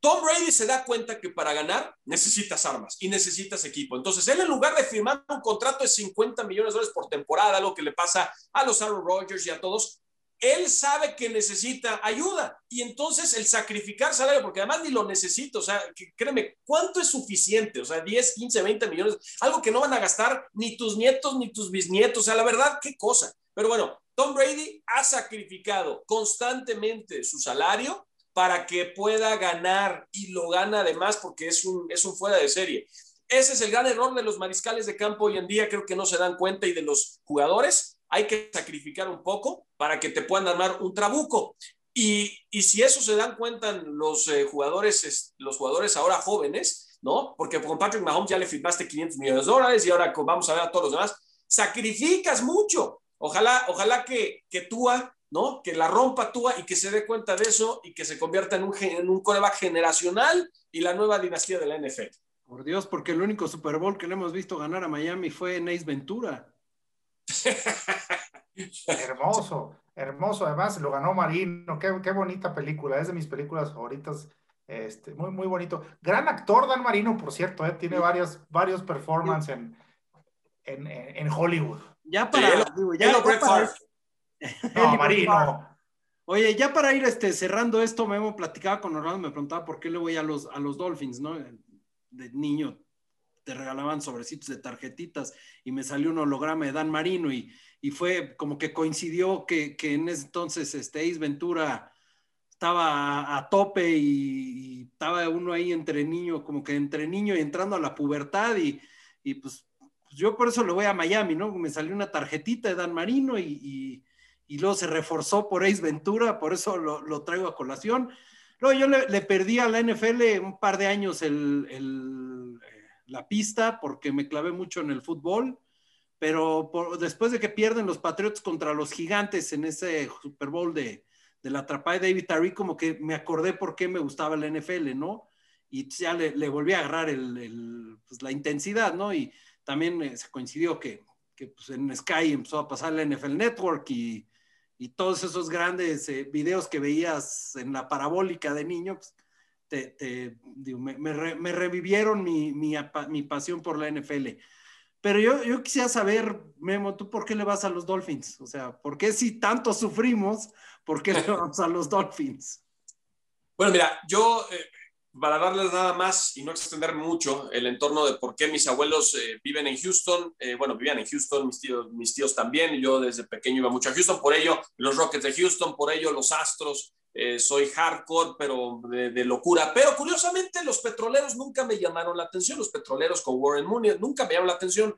Tom Brady se da cuenta que para ganar necesitas armas y necesitas equipo. Entonces, él en lugar de firmar un contrato de 50 millones de dólares por temporada, lo que le pasa a los Aaron Rodgers y a todos, él sabe que necesita ayuda y entonces el sacrificar salario, porque además ni lo necesito, o sea, créeme, ¿cuánto es suficiente? O sea, 10, 15, 20 millones, algo que no van a gastar ni tus nietos ni tus bisnietos, o sea, la verdad, qué cosa. Pero bueno, Tom Brady ha sacrificado constantemente su salario para que pueda ganar y lo gana además porque es un, es un fuera de serie. Ese es el gran error de los mariscales de campo hoy en día, creo que no se dan cuenta y de los jugadores hay que sacrificar un poco para que te puedan armar un trabuco. Y, y si eso se dan cuenta los eh, jugadores, los jugadores ahora jóvenes, ¿no? Porque con Patrick Mahomes ya le firmaste 500 millones de dólares y ahora vamos a ver a todos los demás, sacrificas mucho. Ojalá, ojalá que, que Tua, ¿no? Que la rompa Tua y que se dé cuenta de eso y que se convierta en un, en un coreback generacional y la nueva dinastía de la NFL. Por Dios, porque el único Super Bowl que le hemos visto ganar a Miami fue Ace Ventura. [LAUGHS] hermoso, hermoso. Además, lo ganó Marino. Qué, qué, bonita película. Es de mis películas favoritas. Este, muy, muy bonito. Gran actor, Dan Marino, por cierto. ¿eh? Tiene varias, varios performances en, en, en, Hollywood. Ya para. ya, [LAUGHS] no, Marino. Oye, ya para ir este, cerrando esto, me hemos platicado con Orlando, me preguntaba por qué le voy a los, a los Dolphins, ¿no? De niño te regalaban sobrecitos de tarjetitas y me salió un holograma de Dan Marino y, y fue como que coincidió que, que, en ese entonces este Ace Ventura estaba a, tope y, estaba uno ahí entre niño, como que entre niño y entrando a la pubertad y, y pues, pues, yo por eso le voy a Miami, ¿no? Me salió una tarjetita de Dan Marino y, y luego se reforzó por Ace Ventura, por eso lo, lo traigo a colación. Luego yo le, perdí a la NFL un par de años el, la pista porque me clavé mucho en el fútbol, pero después de que pierden los Patriots contra los Gigantes en ese Super Bowl de, de la atrapada de David Tariq, como que me acordé por qué me gustaba la NFL, ¿no? Y ya le, le volví a agarrar el, pues, la intensidad, ¿no? Y también eh, se coincidió que, que pues, en Sky empezó a pasar la NFL Network y y todos esos grandes eh, videos que veías en la parabólica de niño, pues, te, te, digo, me, me, me, revivieron mi, mi, mi, pasión por la NFL. Pero yo, yo quisiera saber, Memo, ¿tú por qué le vas a los Dolphins? O sea, ¿por qué si tanto sufrimos, por qué le [LAUGHS] vamos a los Dolphins? Bueno, mira, yo eh, para darles nada más y no extender mucho el entorno de por qué mis abuelos eh, viven en Houston, eh, bueno, vivían en Houston, mis tíos, mis tíos también, yo desde pequeño iba mucho a Houston, por ello los Rockets de Houston, por ello los Astros, eh, soy hardcore, pero de, de, locura. Pero curiosamente los petroleros nunca me llamaron la atención, los petroleros con Warren Mooney nunca me llamaron la atención.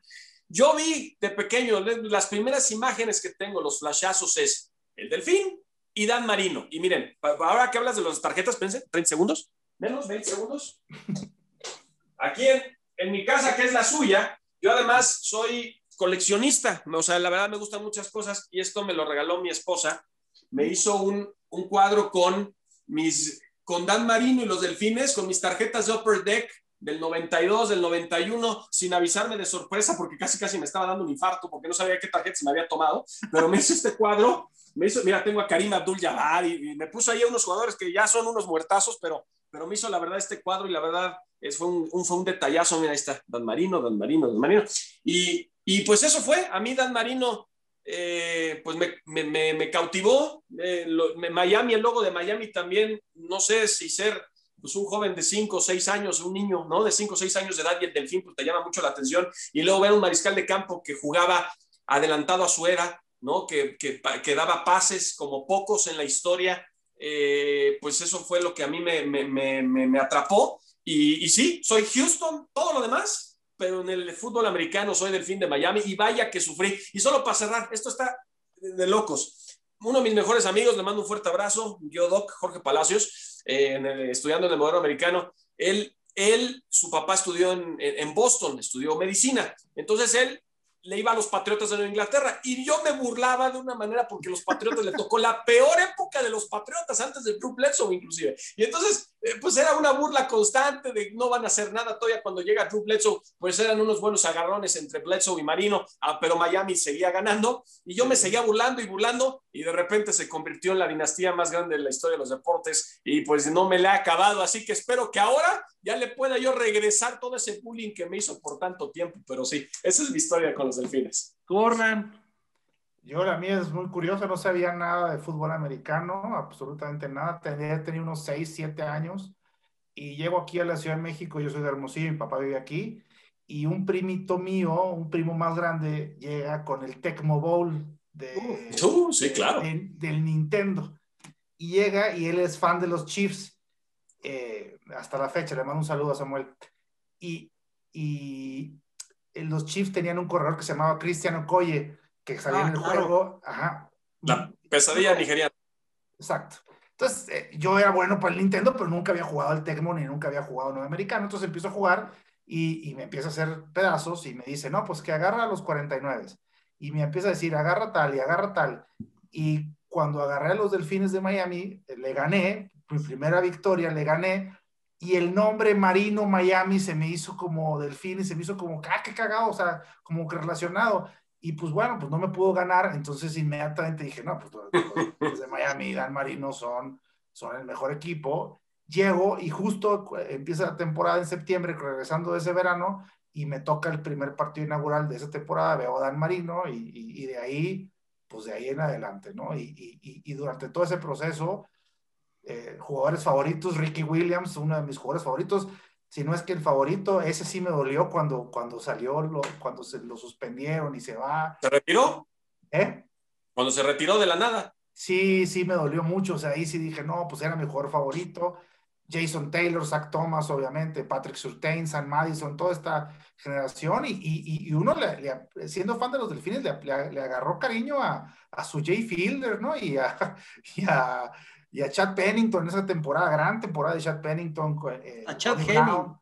Yo vi de pequeño, las primeras imágenes que tengo, los flashazos es el Delfín y Dan Marino. Y miren, ahora que hablas de las tarjetas, pense, 30 segundos menos 20 segundos. Aquí en, mi casa, que es la suya, yo además soy coleccionista, o sea, la verdad me gustan muchas cosas y esto me lo regaló mi esposa. Me hizo un, un cuadro con mis, con Dan Marino y los delfines, con mis tarjetas de Upper Deck del 92, del 91, sin avisarme de sorpresa, porque casi casi me estaba dando un infarto, porque no sabía qué tarjeta se me había tomado, pero me hizo este cuadro, me hizo, mira, tengo a Karim Abdul-Jabbar y, y, me puso ahí a unos jugadores que ya son unos muertazos, pero pero me hizo la verdad este cuadro y la verdad es, fue, un, fue un detallazo. Mira, ahí está Dan Marino, Dan Marino, Dan Marino. Y, y pues eso fue. A mí Dan Marino, eh, pues me, me, cautivó. Eh, Miami, el logo de Miami también, no sé si ser pues un joven de 5 o 6 años, un niño, ¿no? De 5 o 6 años de edad y el delfín, pues te llama mucho la atención. Y luego ver un mariscal de campo que jugaba adelantado a su era, ¿no? Que, que, daba pases como pocos en la historia eh, pues eso fue lo que a mí me, me, me, me atrapó. Y, y, sí, soy Houston, todo lo demás, pero en el fútbol americano soy del fin de Miami y vaya que sufrí. Y solo para cerrar, esto está de locos. Uno de mis mejores amigos, le mando un fuerte abrazo, yo Doc, Jorge Palacios, eh, estudiando en el modelo americano. Él, él, su papá estudió en, Boston, estudió medicina. Entonces él le iba a los Patriotas de Nueva Inglaterra y yo me burlaba de una manera porque los Patriotas le tocó la peor época de los Patriotas antes del Drew Bledsoe inclusive. Y entonces, eh, pues era una burla constante de no van a hacer nada todavía cuando llega Drew Bledsoe, pues eran unos buenos agarrones entre Bledsoe y Marino, ah, pero Miami seguía ganando y yo me seguía burlando y burlando y de repente se convirtió en la dinastía más grande de la historia de los deportes y pues no me la ha acabado, así que espero que ahora ya le pueda yo regresar todo ese bullying que me hizo por tanto tiempo, pero sí, esa es mi historia con los delfines. Gordon. Yo la mía es muy curiosa, no sabía nada de fútbol americano, absolutamente nada, tenía, tenía unos 6, 7 años. Y llego aquí a la Ciudad de México, yo soy de Hermosillo, mi papá vive aquí. Y un primito mío, un primo más grande, llega con el Tecmo Bowl de, uh, sí, claro. de, del Nintendo. Y llega y él es fan de los Chiefs eh, hasta la fecha, le mando un saludo a Samuel. Y, y los Chiefs tenían un corredor que se llamaba Cristiano Okoye, que salía ah, en el claro. juego. Ajá. La pesadilla nigeriana. Exacto. Entonces, eh, yo era bueno para el Nintendo, pero nunca había jugado el Tecmo ni nunca había jugado no americano. Entonces empiezo a jugar y, y, me empieza a hacer pedazos y me dice, no, pues que agarra a los 49. Y me empieza a decir, agarra tal y agarra tal. Y cuando agarré a los Delfines de Miami, le gané, mi primera victoria, le gané y el nombre Marino Miami se me hizo como delfín y se me hizo como, ah, qué cagado, o sea, como que relacionado. Y pues bueno, pues no me pudo ganar, entonces inmediatamente dije, no, pues los, de Miami y Dan Marino son, son el mejor equipo. Llego y justo empieza la temporada en septiembre, regresando de ese verano, y me toca el primer partido inaugural de esa temporada, veo a Dan Marino y, y, de ahí, pues de ahí en adelante, ¿no? Y, y durante todo ese proceso, eh, jugadores favoritos, Ricky Williams, uno de mis jugadores favoritos, si no es que el favorito, ese sí me dolió cuando, cuando salió, lo, cuando se lo suspendieron y se va. ¿Se retiró? ¿Eh? Cuando se retiró de la nada. Sí, sí, me dolió mucho, o sea, ahí sí dije, no, pues era mi jugador favorito. Jason Taylor, Zach Thomas, obviamente, Patrick Surtain, San Madison, toda esta generación, y, y, y uno, le, siendo fan de los delfines, le, le agarró cariño a, a, su Jay Fielder, ¿no? Y a, [LAUGHS] y a, y a Chad Pennington en esa temporada, gran temporada de Chad Pennington. Eh, a Chad Henning.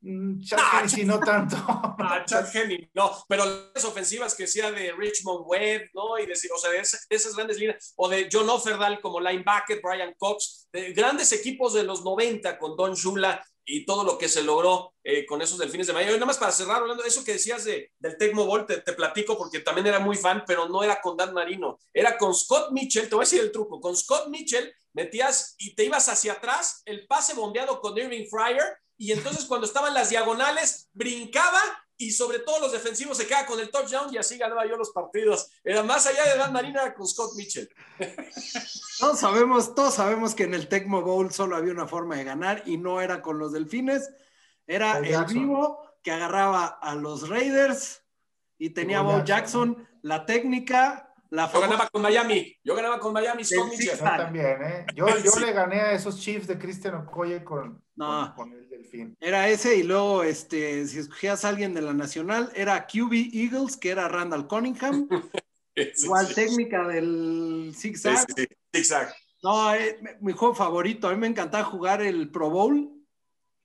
Mm, Chad Henning sí, no tanto. A Chad [LAUGHS] Henning, no, pero las ofensivas que sea de Richmond Webb, ¿no? Y de, o sea, de, esas, grandes líneas, o de John Offerdal como linebacker, Brian Cox, de grandes equipos de los 90 con Don Shula, y todo lo que se logró eh, con esos delfines de Miami. Y nada más para cerrar, hablando de eso que decías de, del Tecmo Bowl, te, platico porque también era muy fan, pero no era con Dan Marino, era con Scott Mitchell, te voy a decir el truco, con Scott Mitchell metías y te ibas hacia atrás, el pase bombeado con Irving Fryer, y entonces cuando estaban las diagonales, brincaba y sobre todo los defensivos se quedaban con el touchdown y así ganaba yo los partidos. Era más allá de Dan Marina con Scott Mitchell. [LAUGHS] Todos sabemos, todos sabemos que en el Tecmo Bowl solo había una forma de ganar y no era con los delfines, era el vivo que agarraba a los Raiders y tenía Bo Jackson, la técnica, la yo ganaba con Miami, yo ganaba con Miami, Mitchell. Yo también, ¿eh? Yo, yo le gané a esos Chiefs de Christian Okoye con, no. con, el Delfín. Era ese y luego, este, si escogías a alguien de la Nacional, era QB Eagles, que era Randall Cunningham. [LAUGHS] Igual técnica del zigzag. Sí, zigzag. No, eh, mi juego favorito. A mí me encantaba jugar el Pro Bowl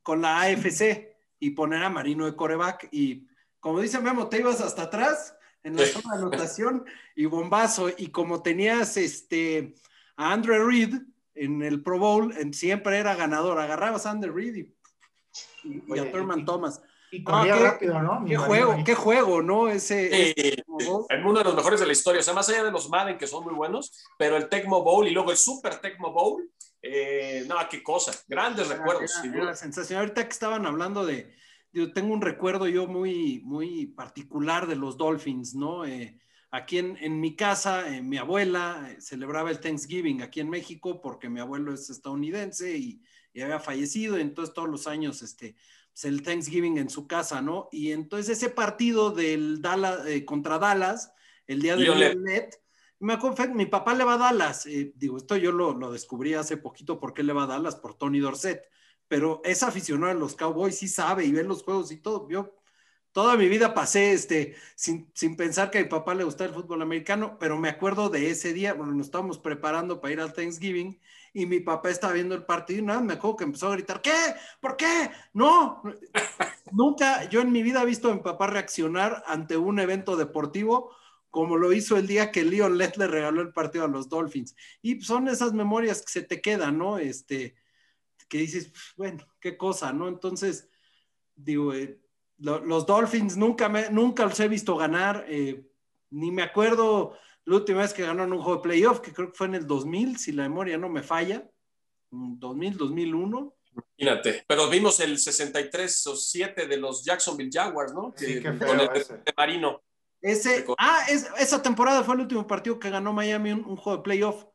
con la AFC y poner a Marino de coreback. Y como dice Memo, te ibas hasta atrás en la zona de anotación y bombazo. Y como tenías este, a Andrew Reed en el Pro Bowl, siempre era ganador. Agarrabas a Andrew Reed y, a Thurman Thomas. Y corría rápido, ¿no? qué juego, qué juego, ¿no? Ese, uno de los mejores de la historia. O sea, más allá de los Madden, que son muy buenos, pero el Tecmo Bowl y luego el Super Tecmo Bowl, eh, no, qué cosa. Grandes recuerdos. Era, sensación. Ahorita que estaban hablando de, yo tengo un recuerdo yo muy, muy particular de los Dolphins, ¿no? Eh, aquí en, en, mi casa, eh, mi abuela celebraba el Thanksgiving aquí en México porque mi abuelo es estadounidense y, y había fallecido, entonces todos los años, este, pues, el Thanksgiving en su casa, ¿no? Y entonces ese partido del Dallas, eh, contra Dallas, el día de Violet, me acuerdo, mi papá le va a Dallas, eh, digo, esto yo lo, lo, descubrí hace poquito, ¿por qué le va a Dallas? Por Tony Dorset, pero es aficionado a los Cowboys, sí sabe y ve los juegos y todo, yo toda mi vida pasé este, sin, sin, pensar que a mi papá le gustaba el fútbol americano, pero me acuerdo de ese día, bueno, nos estábamos preparando para ir al Thanksgiving y mi papá estaba viendo el partido y nada, me acuerdo que empezó a gritar, ¿qué? ¿Por qué? No, nunca yo en mi vida he visto a mi papá reaccionar ante un evento deportivo como lo hizo el día que Leon Lett le regaló el partido a los Dolphins. Y son esas memorias que se te quedan, ¿no? Este, que dices, bueno, qué cosa, ¿no? Entonces, digo, eh, los Dolphins nunca, me, nunca los he visto ganar, eh, ni me acuerdo la última vez que ganaron un juego de playoff, que creo que fue en el 2000, si la memoria no me falla, 2000, 2001. Imagínate, pero vimos el 63 o 7 de los Jacksonville Jaguars, ¿no? Sí, qué con el ese. Marino. Ese, ah, esa temporada fue el último partido que ganó Miami un, juego de playoff.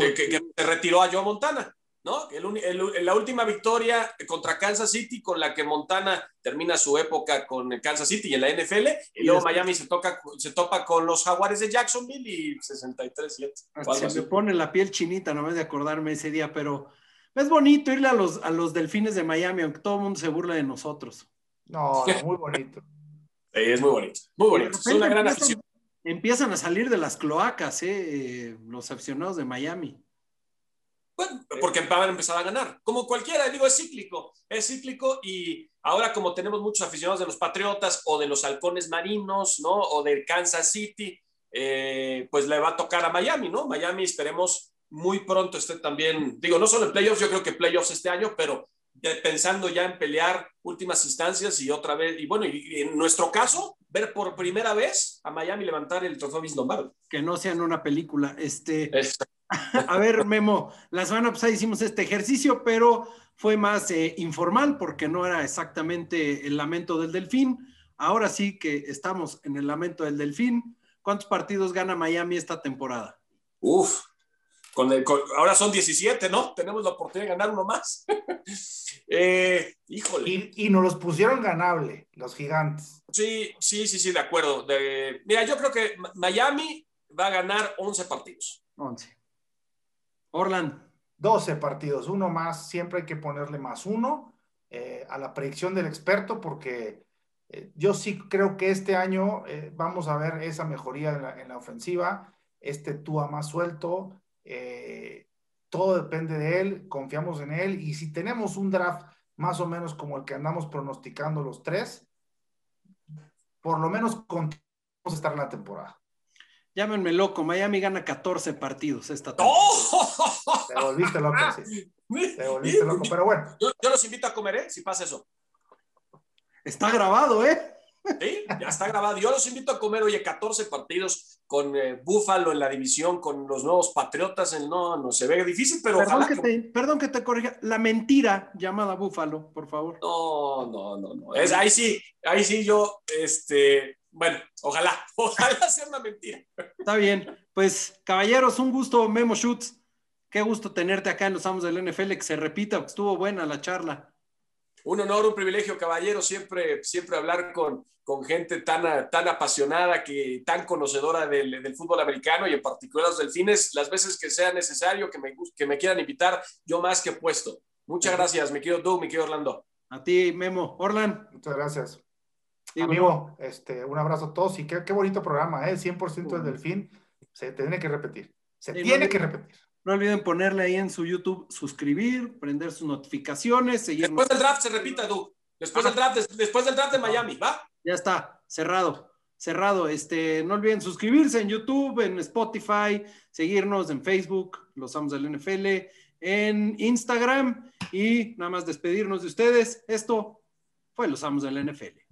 Que, que, se retiró a Joe Montana. ¿No? El, la última victoria contra Kansas City con la que Montana termina su época con Kansas City y en la NFL, y, luego Miami se, toca, se topa con los Jaguares de Jacksonville y 63-7. Se me pone la piel chinita nomás de acordarme ese día, pero es bonito irle a los, a los delfines de Miami, aunque todo el mundo se burla de nosotros. No, [LAUGHS] muy bonito. sí, es muy bonito, muy bonito. Es una gran afición. Empiezan a salir de las cloacas, ¿eh? los aficionados de Miami. Bueno, porque van a empezar a ganar. Como cualquiera, digo, es cíclico. Es cíclico y ahora como tenemos muchos aficionados de los Patriotas o de los Halcones Marinos, ¿no? O del Kansas City, eh, pues le va a tocar a Miami, ¿no? Miami esperemos muy pronto esté también, digo, no solo en playoffs, yo creo que playoffs este año, pero pensando ya en pelear últimas instancias y otra vez, y bueno, y en nuestro caso, ver por primera vez a Miami levantar el trofeo Vince Lombardi. Que no sea en una película. Este, a ver, Memo, la semana pasada hicimos este ejercicio, pero fue más eh, informal porque no era exactamente el lamento del delfín. Ahora sí que estamos en el lamento del delfín. ¿Cuántos partidos gana Miami esta temporada? Uf, con ahora son 17, ¿no? Tenemos la oportunidad de ganar uno más. [LAUGHS] eh, híjole. Y, y, nos los pusieron ganable, los gigantes. Sí, sí, sí, sí, de acuerdo. mira, yo creo que Miami va a ganar 11 partidos. 11. Orland. 12 partidos, uno más, siempre hay que ponerle más uno eh, a la predicción del experto porque eh, yo sí creo que este año eh, vamos a ver esa mejoría en la, en la ofensiva, este Tua más suelto, todo depende de él, confiamos en él y si tenemos un draft más o menos como el que andamos pronosticando los tres, por lo menos vamos a estar en la temporada. Llámenme loco, Miami gana 14 partidos esta temporada. ¡Oh! Te volviste loco, sí. [LAUGHS] Te volviste loco, pero bueno. Yo, yo, los invito a comer, ¿eh? Si pasa eso. Está grabado, ¿eh? Sí, ya está grabado. Yo los invito a comer, oye, 14 partidos con eh, Búfalo en la división, con los nuevos Patriotas. En, no, no se ve difícil, pero perdón, que, te, perdón que te corrija. La mentira llamada Búfalo, por favor. No, no, no, no. Es, ahí sí, ahí sí yo, este, bueno, ojalá, [LAUGHS] ojalá sea una mentira. Está bien. Pues, caballeros, un gusto, Memo Schutz. Qué gusto tenerte acá en los Amos del NFL, que se repita, estuvo buena la charla. Un honor, un privilegio, caballero, siempre, siempre hablar con, con gente tan, tan apasionada, que, tan conocedora del, del, fútbol americano y en particular los delfines, las veces que sea necesario que me, que me quieran invitar, yo más que puesto. Muchas gracias, mi querido Doug, mi querido Orlando. A ti, Memo. Orlan. Muchas gracias. Amigo, este, un abrazo a todos y qué, qué bonito programa, ¿eh? 100% del delfín. Se tiene que repetir. Se tiene no, que repetir. No olviden ponerle ahí en su YouTube suscribir, prender sus notificaciones, seguir. Después del draft se repita, Doug. Después del draft, después del draft de Miami, ¿va? Ya está, cerrado, cerrado. Este, no olviden suscribirse en YouTube, en Spotify, seguirnos en Facebook, los amos del NFL, en Instagram y nada más despedirnos de ustedes. Esto fue los amos del NFL.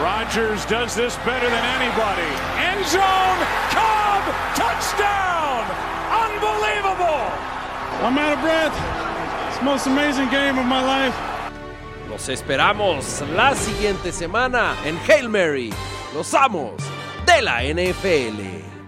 Rodgers does this better than anybody. End zone, Cobb, touchdown! Unbelievable! I'm out of breath. It's the most amazing game of my life. Los esperamos la siguiente semana en Hail Mary, los amos de la NFL.